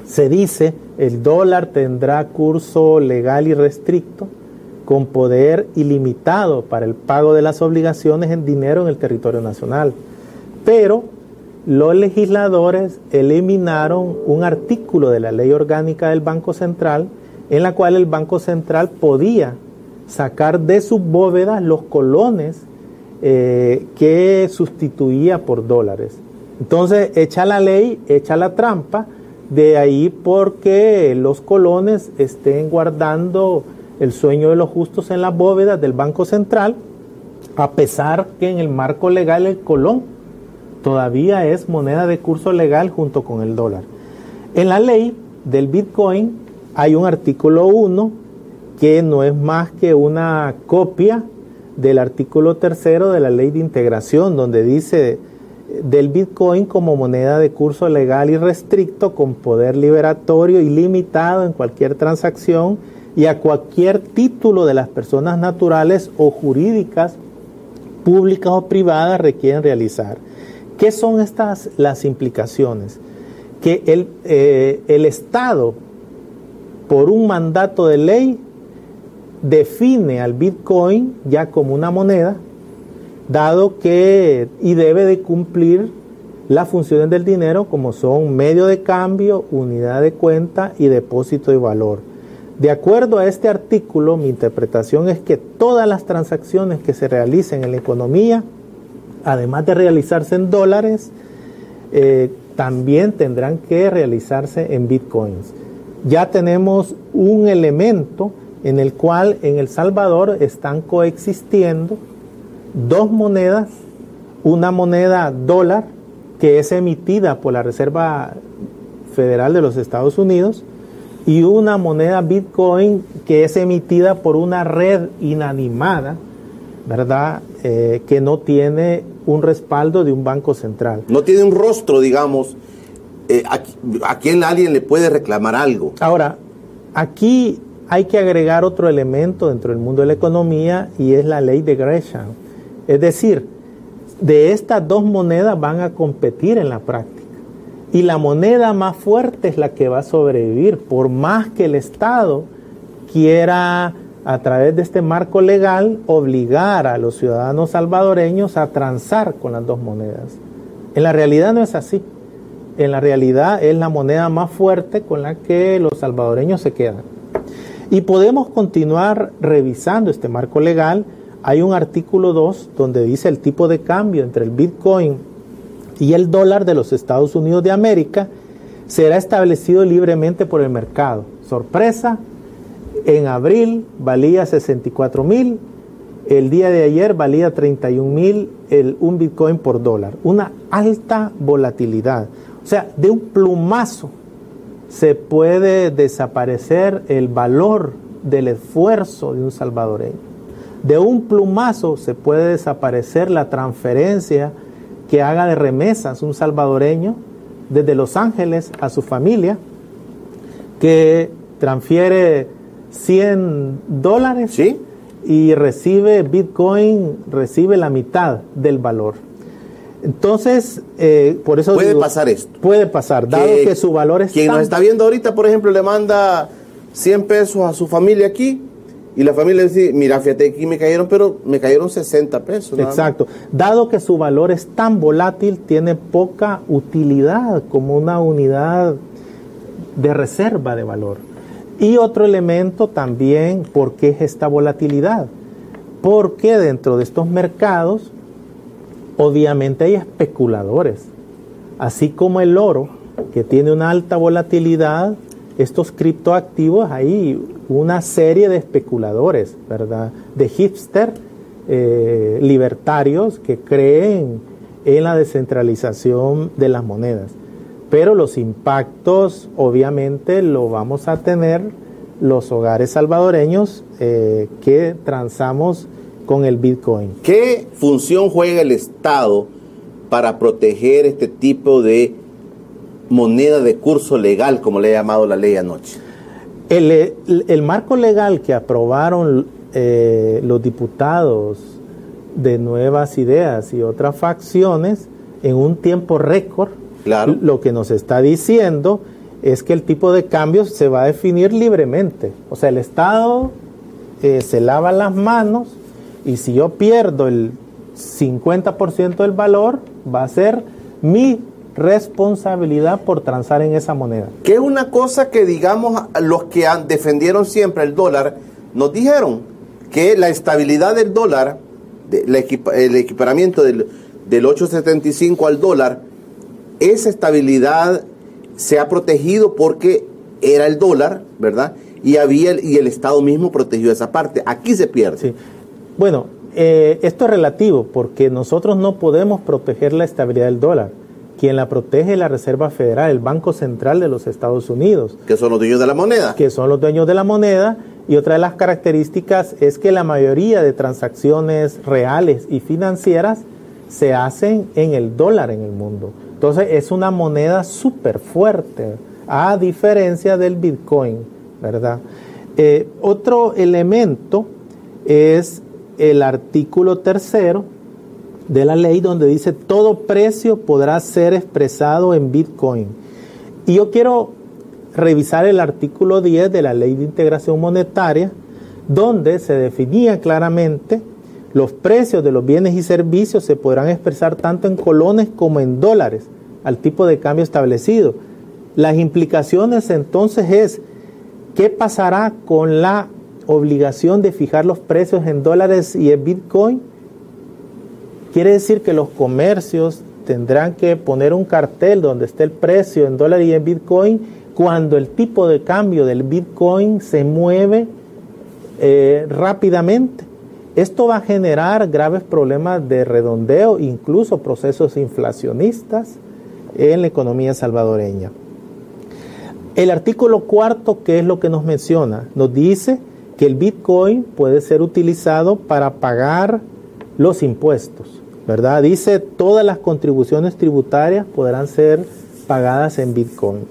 C: se dice el dólar tendrá curso legal y restricto con poder ilimitado para el pago de las obligaciones en dinero en el territorio nacional. Pero los legisladores eliminaron un artículo de la ley orgánica del Banco Central en la cual el Banco Central podía sacar de sus bóvedas los colones eh, que sustituía por dólares. Entonces, echa la ley, echa la trampa, de ahí porque los colones estén guardando el sueño de los justos en las bóvedas del Banco Central, a pesar que en el marco legal el colón todavía es moneda de curso legal junto con el dólar. En la ley del Bitcoin hay un artículo 1 que no es más que una copia del artículo tercero de la ley de integración, donde dice del Bitcoin como moneda de curso legal y restricto con poder liberatorio ilimitado en cualquier transacción y a cualquier título de las personas naturales o jurídicas, públicas o privadas requieren realizar. ¿Qué son estas las implicaciones? Que el, eh, el Estado, por un mandato de ley, define al Bitcoin ya como una moneda dado que y debe de cumplir las funciones del dinero como son medio de cambio, unidad de cuenta y depósito de valor. De acuerdo a este artículo, mi interpretación es que todas las transacciones que se realicen en la economía, además de realizarse en dólares, eh, también tendrán que realizarse en bitcoins. Ya tenemos un elemento en el cual en El Salvador están coexistiendo dos monedas, una moneda dólar que es emitida por la Reserva Federal de los Estados Unidos y una moneda Bitcoin que es emitida por una red inanimada, ¿verdad? Eh, que no tiene un respaldo de un banco central.
B: No tiene un rostro, digamos, eh, a, a quien alguien le puede reclamar algo.
C: Ahora, aquí hay que agregar otro elemento dentro del mundo de la economía y es la ley de Gresham. Es decir, de estas dos monedas van a competir en la práctica. Y la moneda más fuerte es la que va a sobrevivir, por más que el Estado quiera, a través de este marco legal, obligar a los ciudadanos salvadoreños a transar con las dos monedas. En la realidad no es así. En la realidad es la moneda más fuerte con la que los salvadoreños se quedan. Y podemos continuar revisando este marco legal hay un artículo 2 donde dice el tipo de cambio entre el Bitcoin y el dólar de los Estados Unidos de América será establecido libremente por el mercado. Sorpresa, en abril valía 64 mil, el día de ayer valía 31 mil un Bitcoin por dólar. Una alta volatilidad. O sea, de un plumazo se puede desaparecer el valor del esfuerzo de un salvadoreño. De un plumazo se puede desaparecer la transferencia que haga de remesas un salvadoreño desde Los Ángeles a su familia, que transfiere 100 dólares y recibe Bitcoin, recibe la mitad del valor. Entonces, eh, por eso...
B: Puede pasar esto.
C: Puede pasar, dado que, su valor es...
B: Quien nos está viendo ahorita, por ejemplo, le manda 100 pesos a su familia aquí y la familia dice, mira, fíjate, aquí me cayeron, pero me cayeron 60 pesos.
C: Exacto. Dado que su valor es tan volátil, tiene poca utilidad como una unidad de reserva de valor. Y otro elemento también, ¿por qué es esta volatilidad? Porque dentro de estos mercados Obviamente hay especuladores, así como el oro, que tiene una alta volatilidad, estos criptoactivos hay una serie de especuladores, ¿verdad? De hipster eh, libertarios que creen en la descentralización de las monedas. Pero los impactos obviamente lo vamos a tener los hogares salvadoreños eh, que transamos con el Bitcoin.
B: ¿Qué función juega el Estado para proteger este tipo de moneda de curso legal, como le ha llamado la ley anoche?
C: El, marco legal que aprobaron eh, los diputados de Nuevas Ideas y otras facciones en un tiempo récord, claro. lo que nos está diciendo es que el tipo de cambio se va a definir libremente. O sea, el Estado eh, se lava las manos y si yo pierdo el 50% del valor, va a ser mi responsabilidad por transar en esa moneda.
B: Que es una cosa que, digamos, los que defendieron siempre el dólar, nos dijeron que la estabilidad del dólar, el equiparamiento del, del 8.75 al dólar, esa estabilidad se ha protegido porque era el dólar, ¿verdad? Y había y el Estado mismo protegió esa parte. Aquí se pierde.
C: Sí. Bueno, eh, esto es relativo porque nosotros no podemos proteger la estabilidad del dólar. Quien la protege es la Reserva Federal, el Banco Central de los Estados Unidos.
B: Que son los dueños de la moneda.
C: Que son los dueños de la moneda. Y otra de las características es que la mayoría de transacciones reales y financieras se hacen en el dólar en el mundo. Entonces es una moneda súper fuerte, a diferencia del Bitcoin, ¿verdad? Eh, otro elemento es el artículo tercero de la ley donde dice todo precio podrá ser expresado en Bitcoin. Y yo quiero revisar el artículo 10 de la ley de integración monetaria donde se definía claramente los precios de los bienes y servicios se podrán expresar tanto en colones como en dólares al tipo de cambio establecido. Las implicaciones entonces es qué pasará con la obligación de fijar los precios en dólares y en Bitcoin, quiere decir que los comercios tendrán que poner un cartel donde esté el precio en dólares y en Bitcoin cuando el tipo de cambio del Bitcoin se mueve eh, rápidamente. Esto va a generar graves problemas de redondeo, incluso procesos inflacionistas en la economía salvadoreña. El artículo cuarto, ¿qué es lo que nos menciona? Nos dice que el Bitcoin puede ser utilizado para pagar los impuestos, ¿verdad? Dice todas las contribuciones tributarias podrán ser pagadas en Bitcoin.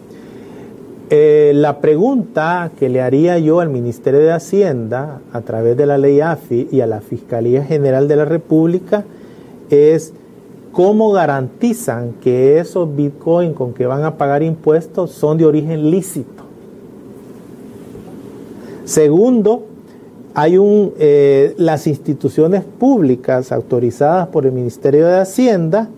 C: Eh, la pregunta que le haría yo al Ministerio de Hacienda a través de la ley AFI y a la Fiscalía General de la República es cómo garantizan que esos Bitcoin con que van a pagar impuestos son de origen lícito. Segundo, hay un, eh, las instituciones públicas autorizadas por el Ministerio de Hacienda,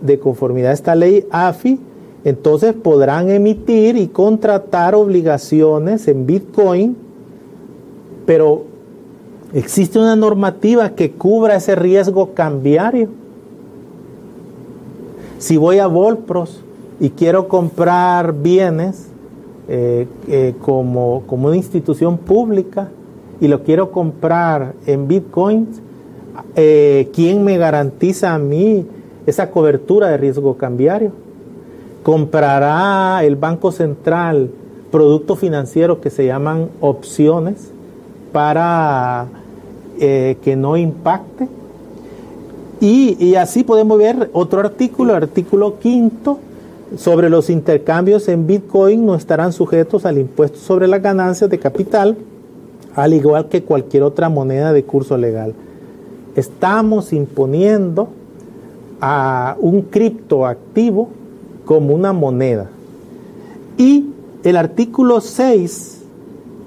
C: de conformidad a esta ley AFI, entonces podrán emitir y contratar obligaciones en Bitcoin, pero existe una normativa que cubra ese riesgo cambiario. Si voy a Volpros y quiero comprar bienes, eh, eh, como, como una institución pública y lo quiero comprar en bitcoins, eh, ¿quién me garantiza a mí esa cobertura de riesgo cambiario? ¿Comprará el Banco Central productos financieros que se llaman opciones para que no impacte? Y, y, así podemos ver otro artículo, artículo quinto, sobre los intercambios en Bitcoin no estarán sujetos al impuesto sobre las ganancias de capital, al igual que cualquier otra moneda de curso legal. Estamos imponiendo a un criptoactivo como una moneda. Y el artículo 6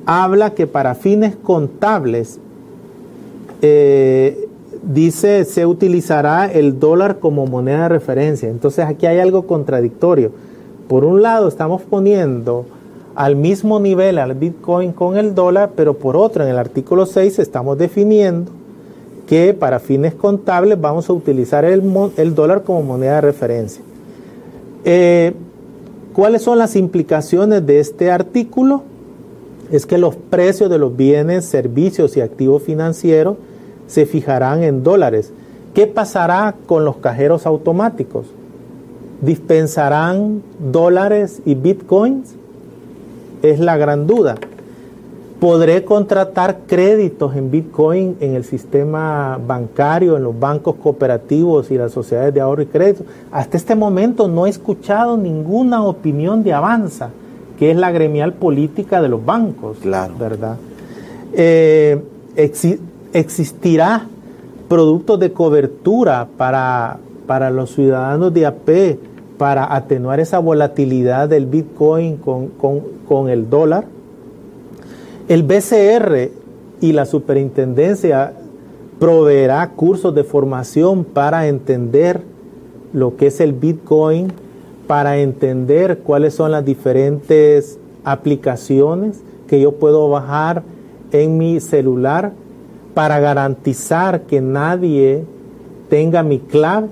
C: habla que para fines contables eh, dice se utilizará el dólar como moneda de referencia. Entonces aquí hay algo contradictorio. Por un lado estamos poniendo al mismo nivel al Bitcoin con el dólar, pero por otro en el artículo 6 estamos definiendo que para fines contables vamos a utilizar el, el dólar como moneda de referencia. Eh, ¿Cuáles son las implicaciones de este artículo? Es que los precios de los bienes, servicios y activos financieros se fijarán en dólares. ¿Qué pasará con los cajeros automáticos? ¿Dispensarán dólares y bitcoins? Es la gran duda. ¿Podré contratar créditos en Bitcoin en el sistema bancario, en los bancos cooperativos y las sociedades de ahorro y crédito? Hasta este momento no he escuchado ninguna opinión de Avanza, que es la gremial política de los bancos,
B: claro.
C: ¿verdad? Eh, existirá productos de cobertura para, para los ciudadanos de AP para atenuar esa volatilidad del Bitcoin con, con, con el dólar. El BCR y la superintendencia proveerá cursos de formación para entender lo que es el Bitcoin, para entender cuáles son las diferentes aplicaciones que yo puedo bajar en mi celular para garantizar que nadie tenga mi clave.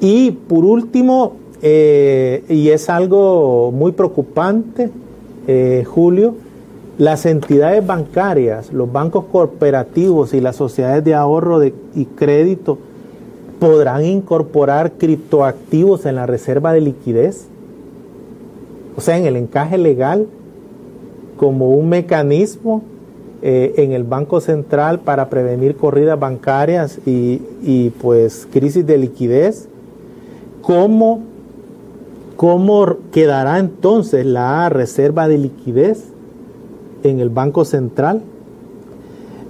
C: Y por último, eh, y es algo muy preocupante, eh, Julio, las entidades bancarias, los bancos cooperativos y las sociedades de ahorro y crédito podrán incorporar criptoactivos en la reserva de liquidez, o sea, en el encaje legal, como un mecanismo eh, en el Banco Central para prevenir corridas bancarias y, pues crisis de liquidez. ¿Cómo, ¿Cómo quedará entonces la reserva de liquidez en el Banco Central?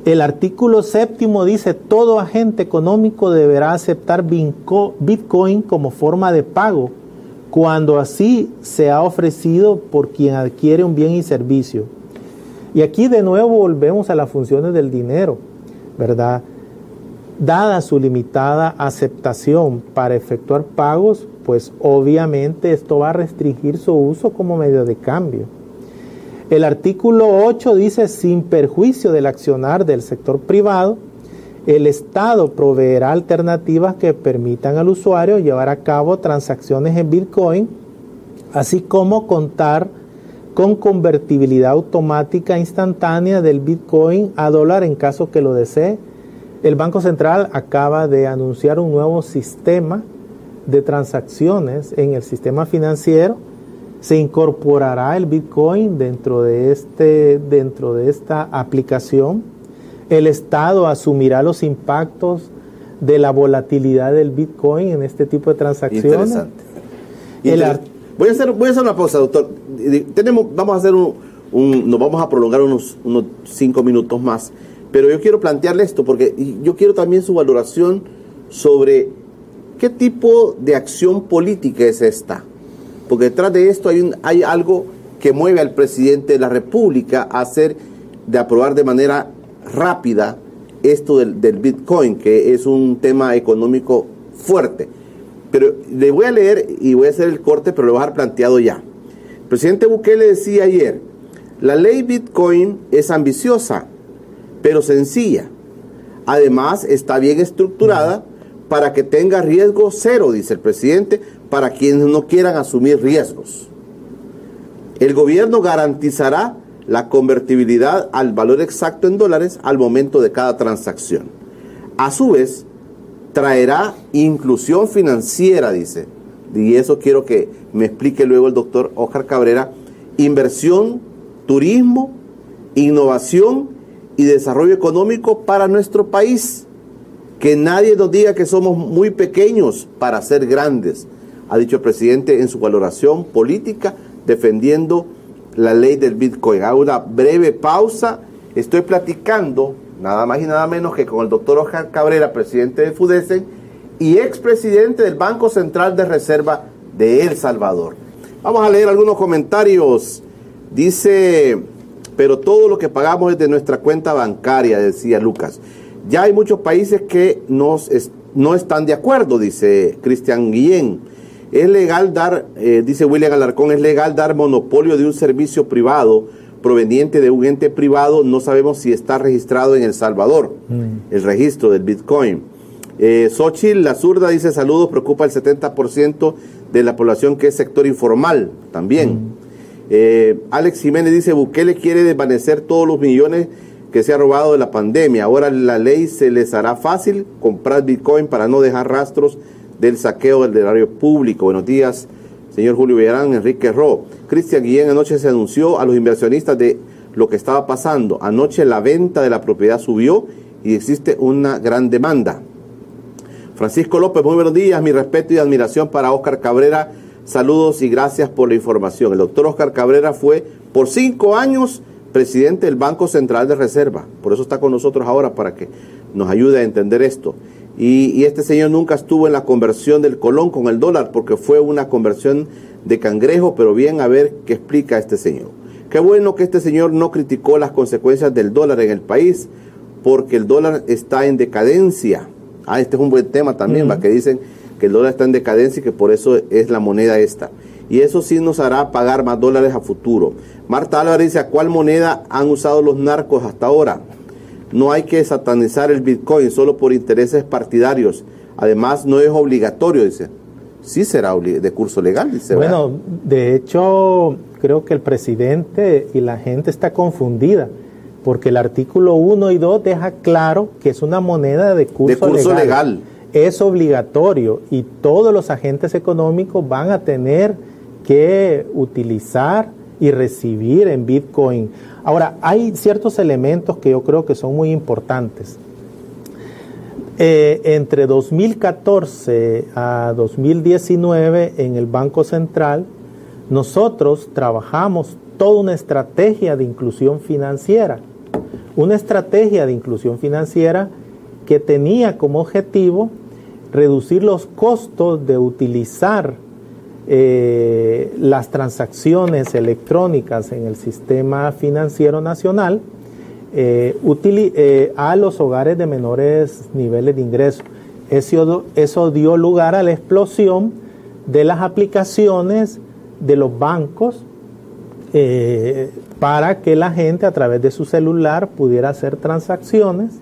C: El artículo séptimo dice, todo agente económico deberá aceptar Bitcoin como forma de pago cuando así se ha ofrecido por quien adquiere un bien y servicio y aquí de nuevo volvemos a las funciones del dinero, ¿verdad? Dada su limitada aceptación para efectuar pagos, pues obviamente esto va a restringir su uso como medio de cambio. El artículo 8 dice, sin perjuicio del accionar del sector privado, el Estado proveerá alternativas que permitan al usuario llevar a cabo transacciones en Bitcoin, así como contar con convertibilidad automática instantánea del Bitcoin a dólar en caso que lo desee. El Banco Central acaba de anunciar un nuevo sistema de transacciones en el sistema financiero. Se incorporará el Bitcoin dentro de, este, dentro de esta aplicación. El Estado asumirá los impactos de la volatilidad del Bitcoin en este tipo de transacciones.
B: Interesante. El, Voy a hacer, voy a hacer una pausa, doctor. Tenemos, vamos a hacer un, nos vamos a prolongar unos, unos cinco minutos más. Pero yo quiero plantearle esto porque yo quiero también su valoración sobre qué tipo de acción política es esta. Porque detrás de esto hay, un, hay algo que mueve al presidente de la República a hacer, de aprobar de manera rápida esto del, del Bitcoin, que es un tema económico fuerte. Pero le voy a leer y voy a hacer el corte, pero lo voy a dejar planteado ya. El presidente Bukele decía ayer, la ley Bitcoin es ambiciosa, pero sencilla. Además, está bien estructurada para que tenga riesgo cero, dice el presidente, para quienes no quieran asumir riesgos. El gobierno garantizará la convertibilidad al valor exacto en dólares al momento de cada transacción. A su vez, traerá inclusión financiera, dice. Y eso quiero que me explique luego el doctor Oscar Cabrera. Inversión, turismo, innovación y desarrollo económico para nuestro país. Que nadie nos diga que somos muy pequeños para ser grandes, ha dicho el presidente en su valoración política defendiendo la ley del Bitcoin. Hago una breve pausa. Estoy platicando nada más y nada menos que con el doctor Oscar Cabrera, presidente de FUDESEN y expresidente del Banco Central de Reserva de El Salvador. Vamos a leer algunos comentarios. Dice, pero todo lo que pagamos es de nuestra cuenta bancaria, decía Lucas. Ya hay muchos países que nos no están de acuerdo, dice Cristian Guillén. Es legal dar, eh, dice William Alarcón, es legal dar monopolio de un servicio privado proveniente de un ente privado, no sabemos si está registrado en El Salvador, mm. el registro del Bitcoin. Eh, Xochitl, la zurda, dice saludos, preocupa el 70% de la población que es sector informal también. Mm. Eh, Alex Jiménez dice, Bukele quiere desvanecer todos los millones que se ha robado de la pandemia. Ahora la ley se les hará fácil comprar Bitcoin para no dejar rastros del saqueo del erario público. Buenos días, señor Julio Villarán, Enrique Ro. Cristian Guillén anoche se anunció a los inversionistas de lo que estaba pasando. Anoche la venta de la propiedad subió y existe una gran demanda. Francisco López, muy buenos días, mi respeto y admiración para Oscar Cabrera. Saludos y gracias por la información. El doctor Oscar Cabrera fue por cinco años presidente del Banco Central de Reserva. Por eso está con nosotros ahora para que nos ayude a entender esto. Y, este señor nunca estuvo en la conversión del colón con el dólar porque fue una conversión de cangrejo, pero bien a ver qué explica este señor. Qué bueno que este señor no criticó las consecuencias del dólar en el país porque el dólar está en decadencia. Ah, este es un buen tema también, que dicen que el dólar está en decadencia y que por eso es la moneda esta. Y eso sí nos hará pagar más dólares a futuro. Marta Álvarez dice, ¿a cuál moneda han usado los narcos hasta ahora? No hay que satanizar el Bitcoin solo por intereses partidarios. Además, no es obligatorio, dice. Sí será de curso legal, dice.
C: Bueno, de hecho, creo que el presidente y la gente está confundida, porque el artículo 1 y 2 deja claro que es una moneda de curso, de curso legal. Es obligatorio y todos los agentes económicos van a tener que utilizar y recibir en Bitcoin. Ahora, hay ciertos elementos que yo creo que son muy importantes. Eh, entre 2014 a 2019 en el Banco Central, nosotros trabajamos toda una estrategia de inclusión financiera. Una estrategia de inclusión financiera que tenía como objetivo reducir los costos de utilizar eh, las transacciones electrónicas en el sistema financiero nacional eh, eh, a los hogares de menores niveles de ingreso. Eso, eso dio lugar a la explosión de las aplicaciones de los bancos para que la gente a través de su celular pudiera hacer transacciones.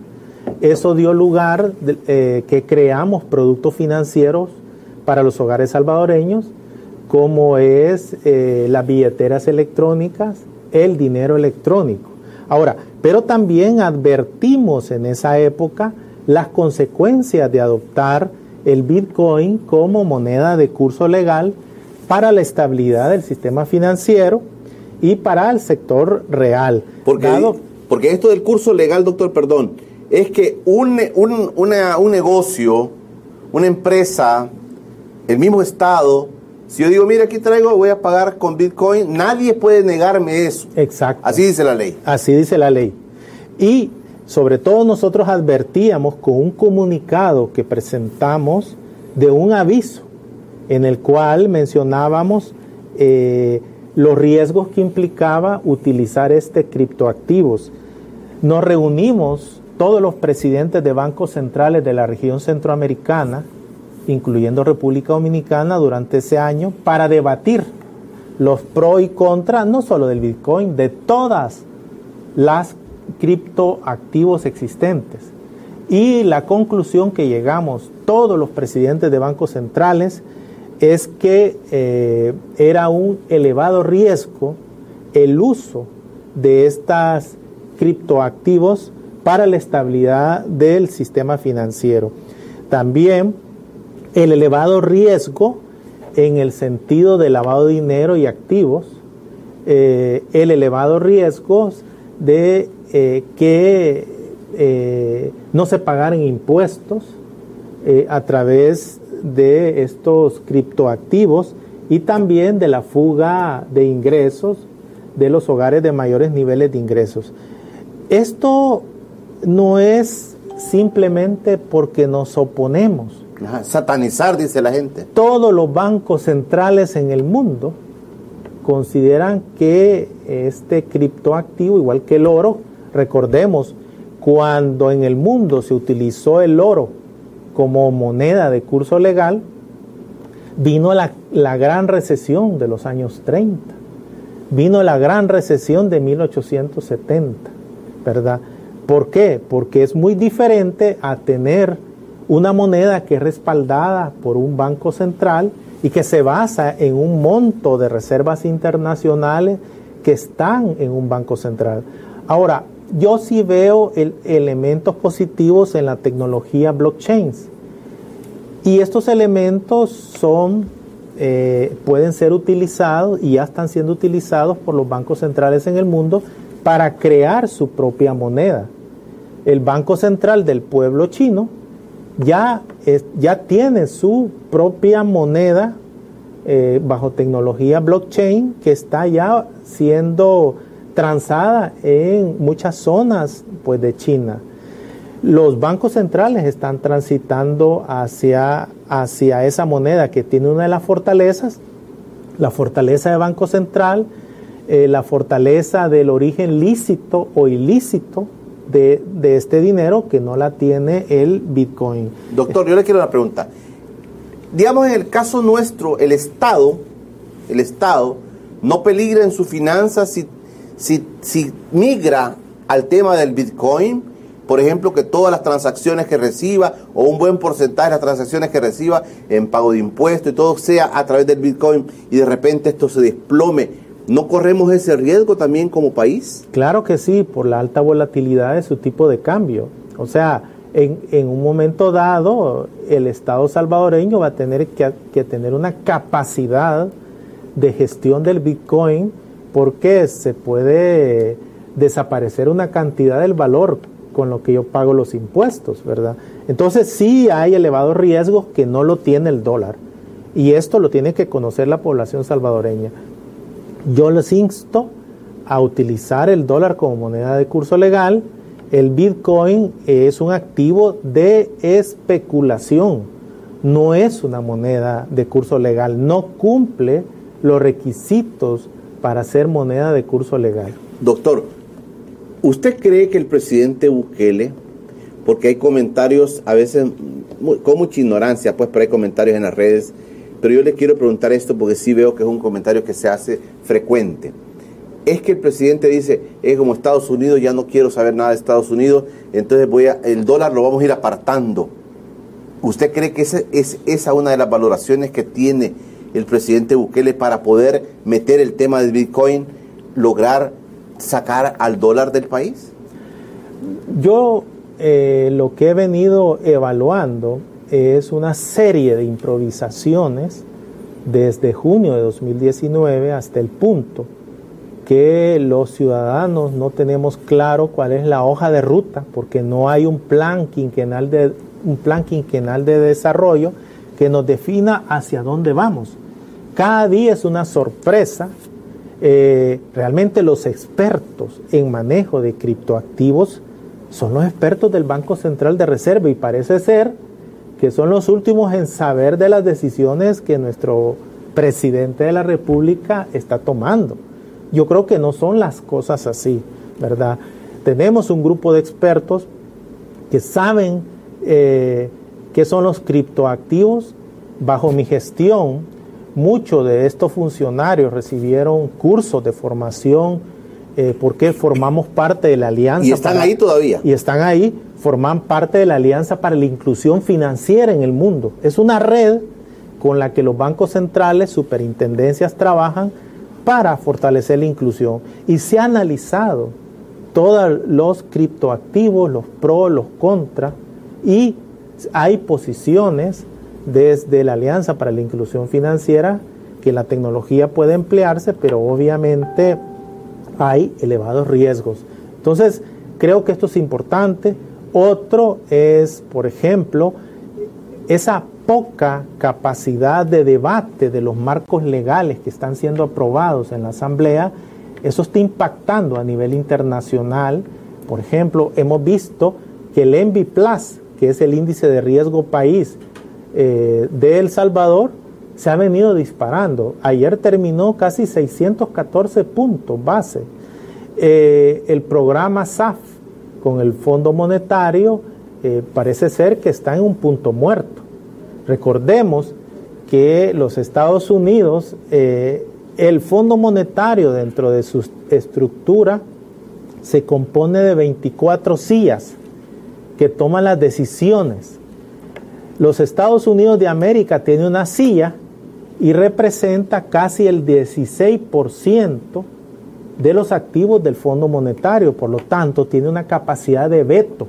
C: Eso dio lugar que creamos productos financieros para los hogares salvadoreños como es eh, las billeteras electrónicas, el dinero electrónico. Ahora, pero también advertimos en esa época las consecuencias de adoptar el Bitcoin como moneda de curso legal para la estabilidad del sistema financiero y para el sector real.
B: Porque, porque esto del curso legal, doctor, perdón, es que un, un, un negocio, una empresa, el mismo Estado, si yo digo, mira, aquí traigo, voy a pagar con Bitcoin, nadie puede negarme eso.
C: Exacto.
B: Así dice la ley.
C: Así dice la ley. Y sobre todo nosotros advertíamos con un comunicado que presentamos de un aviso en el cual mencionábamos eh, los riesgos que implicaba utilizar este criptoactivos. Nos reunimos todos los presidentes de bancos centrales de la región centroamericana incluyendo República Dominicana, durante ese año para debatir los pros y contras, no solo del Bitcoin, de todas las criptoactivos existentes. Y la conclusión que llegamos todos los presidentes de bancos centrales es que eh, era un elevado riesgo el uso de estas criptoactivos para la estabilidad del sistema financiero. También el elevado riesgo en el sentido de lavado de dinero y activos, eh, el elevado riesgo de eh, que eh, no se pagaran impuestos a través de estos criptoactivos y también de la fuga de ingresos de los hogares de mayores niveles de ingresos. Esto no es simplemente porque nos oponemos.
B: Satanizar, dice la gente.
C: Todos los bancos centrales en el mundo consideran que este criptoactivo, igual que el oro, recordemos, cuando en el mundo se utilizó el oro como moneda de curso legal, vino la, la gran recesión de los años 30, vino la gran recesión de 1870, ¿verdad? ¿Por qué? Porque es muy diferente a tener una moneda que es respaldada por un banco central y que se basa en un monto de reservas internacionales que están en un banco central. Ahora, yo sí veo elementos positivos en la tecnología blockchain. Y estos elementos son, eh, pueden ser utilizados y ya están siendo utilizados por los bancos centrales en el mundo para crear su propia moneda el Banco Central del pueblo chino ya, ya tiene su propia moneda eh, bajo tecnología blockchain que está ya siendo transada en muchas zonas pues, de China. Los bancos centrales están transitando hacia, hacia esa moneda que tiene una de las fortalezas, la fortaleza de Banco Central, eh, la fortaleza del origen lícito o ilícito de, este dinero que no la tiene el Bitcoin.
B: Doctor, yo le quiero una pregunta. Digamos, en el caso nuestro, el Estado, el Estado no peligra en sus finanzas si, si, si migra al tema del Bitcoin, por ejemplo, que todas las transacciones que reciba o un buen porcentaje de las transacciones que reciba en pago de impuestos y todo sea a través del Bitcoin y de repente esto se desplome ¿No corremos ese riesgo también como país?
C: Claro que sí, por la alta volatilidad de su tipo de cambio. O sea, en, un momento dado, el Estado salvadoreño va a tener que, que, tener una capacidad de gestión del Bitcoin porque se puede desaparecer una cantidad del valor con lo que yo pago los impuestos, ¿verdad? Entonces sí hay elevados riesgos que no lo tiene el dólar. Y esto lo tiene que conocer la población salvadoreña. Yo les insto a utilizar el dólar como moneda de curso legal. El Bitcoin es un activo de especulación, no es una moneda de curso legal, no cumple los requisitos para ser moneda de curso legal.
B: Doctor, ¿usted cree que el presidente Bukele, porque hay comentarios a veces con mucha ignorancia, pues, pero hay comentarios en las redes, pero yo le quiero preguntar esto porque sí veo que es un comentario que se hace frecuente. Es que el presidente dice, es como Estados Unidos, ya no quiero saber nada de Estados Unidos, entonces voy a, el dólar lo vamos a ir apartando. ¿Usted cree que esa es esa una de las valoraciones que tiene el presidente Bukele para poder meter el tema del Bitcoin, lograr sacar al dólar del país?
C: Yo eh, lo que he venido evaluando es una serie de improvisaciones desde junio de 2019 hasta el punto que los ciudadanos no tenemos claro cuál es la hoja de ruta porque no hay un plan quinquenal de, un plan quinquenal de desarrollo que nos defina hacia dónde vamos. Cada día es una sorpresa. Eh, realmente los expertos en manejo de criptoactivos son los expertos del Banco Central de Reserva y parece ser que son los últimos en saber de las decisiones que nuestro presidente de la República está tomando. Yo creo que no son las cosas así, ¿verdad? Tenemos un grupo de expertos que saben eh, qué son los criptoactivos. Bajo mi gestión, muchos de estos funcionarios recibieron cursos de formación eh, porque formamos parte de la alianza.
B: Y están ahí todavía.
C: Y están ahí forman parte de la Alianza para la Inclusión Financiera en el mundo. Es una red con la que los bancos centrales, superintendencias trabajan para fortalecer la inclusión. Y se ha analizado todos los criptoactivos, los pros, los contras, y hay posiciones desde la Alianza para la Inclusión Financiera que la tecnología puede emplearse, pero obviamente hay elevados riesgos. Entonces, creo que esto es importante. Otro es, por ejemplo, esa poca capacidad de debate de los marcos legales que están siendo aprobados en la Asamblea, eso está impactando a nivel internacional. Por ejemplo, hemos visto que el ENVI Plus, que es el índice de riesgo país eh, de El Salvador, se ha venido disparando. Ayer terminó casi 614 puntos base. Eh, el programa SAF con el Fondo Monetario eh, parece ser que está en un punto muerto. Recordemos que los Estados Unidos, el Fondo Monetario dentro de su estructura se compone de 24 sillas que toman las decisiones. Los Estados Unidos de América tiene una silla y representa casi el 16% de los activos del Fondo Monetario, por lo tanto tiene una capacidad de veto.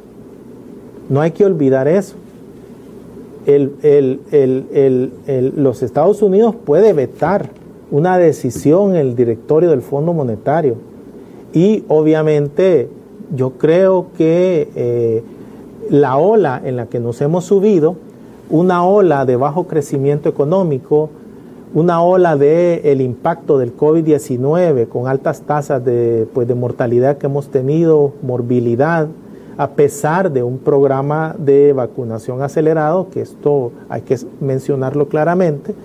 C: No hay que olvidar eso. los Estados Unidos puede vetar una decisión en el directorio del Fondo Monetario y obviamente yo creo que eh, la ola en la que nos hemos subido, una ola de bajo crecimiento económico, una ola de el impacto del COVID-19 con altas tasas de, pues, de mortalidad que hemos tenido, morbilidad, a pesar de un programa de vacunación acelerado, que esto hay que mencionarlo claramente,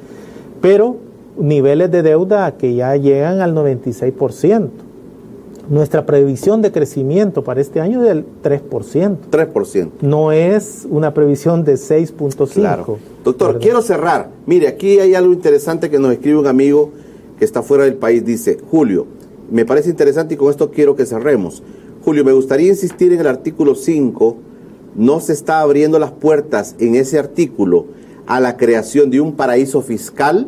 C: pero niveles de deuda que ya llegan al 96%. Nuestra previsión de crecimiento para este año es del 3%.
B: 3%.
C: No es una previsión de 6.5%. Claro.
B: Doctor, quiero cerrar. Mire, aquí hay algo interesante que nos escribe un amigo que está fuera del país. Dice, Julio, me parece interesante y con esto quiero que cerremos. Julio, me gustaría insistir en el artículo 5. No se está abriendo las puertas en ese artículo a la creación de un paraíso fiscal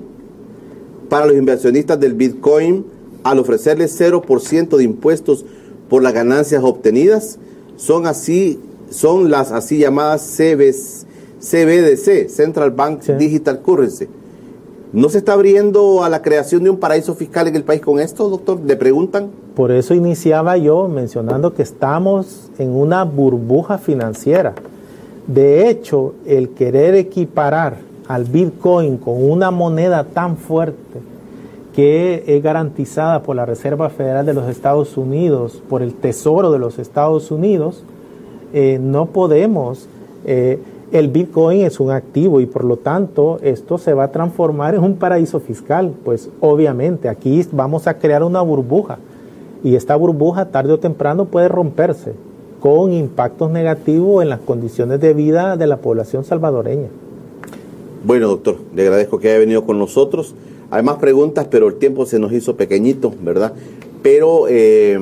B: para los inversionistas del Bitcoin al ofrecerles 0% de impuestos por las ganancias obtenidas, son así, son las así llamadas CBDC, Central Bank Digital Currency. ¿No se está abriendo a la creación de un paraíso fiscal en el país con esto, doctor? ¿Le preguntan?
C: Por eso iniciaba yo mencionando que estamos en una burbuja financiera. De hecho, el querer equiparar al Bitcoin con una moneda tan fuerte que es garantizada por la Reserva Federal de los Estados Unidos, por el Tesoro de los Estados Unidos, eh, no podemos, eh, el Bitcoin es un activo y por lo tanto esto se va a transformar en un paraíso fiscal. Pues obviamente aquí vamos a crear una burbuja y esta burbuja tarde o temprano puede romperse con impactos negativos en las condiciones de vida de la población salvadoreña.
B: Bueno, doctor, le agradezco que haya venido con nosotros. Hay más preguntas, pero el tiempo se nos hizo pequeñito, ¿verdad? Pero eh,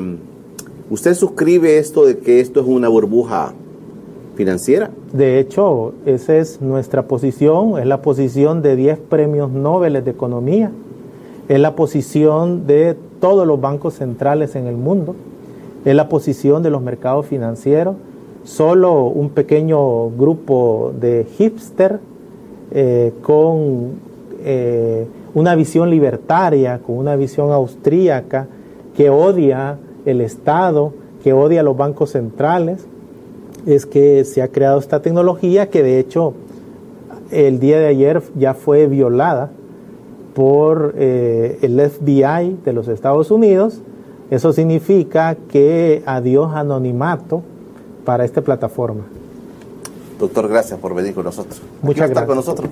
B: usted suscribe esto de que esto es una burbuja financiera.
C: De hecho, esa es nuestra posición, es la posición de 10 premios Nobel de Economía, es la posición de todos los bancos centrales en el mundo, es la posición de los mercados financieros. Solo un pequeño grupo de hipster eh, con eh, una visión libertaria, con una visión austríaca, que odia el Estado, que odia los bancos centrales, es que se ha creado esta tecnología que de hecho el día de ayer ya fue violada por eh, el FBI de los Estados Unidos. Eso significa que adiós anonimato para esta plataforma.
B: Doctor, gracias por venir con nosotros.
C: Muchas gracias.
B: con nosotros.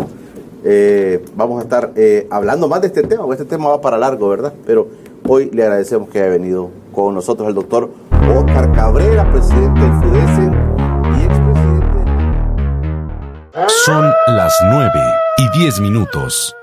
B: Eh, vamos a estar eh, hablando más de este tema, porque este tema va para largo, ¿verdad? Pero hoy le agradecemos que haya venido con nosotros el doctor Oscar Cabrera, presidente del FUDESEN y expresidente.
F: Son las 9 y 10 minutos.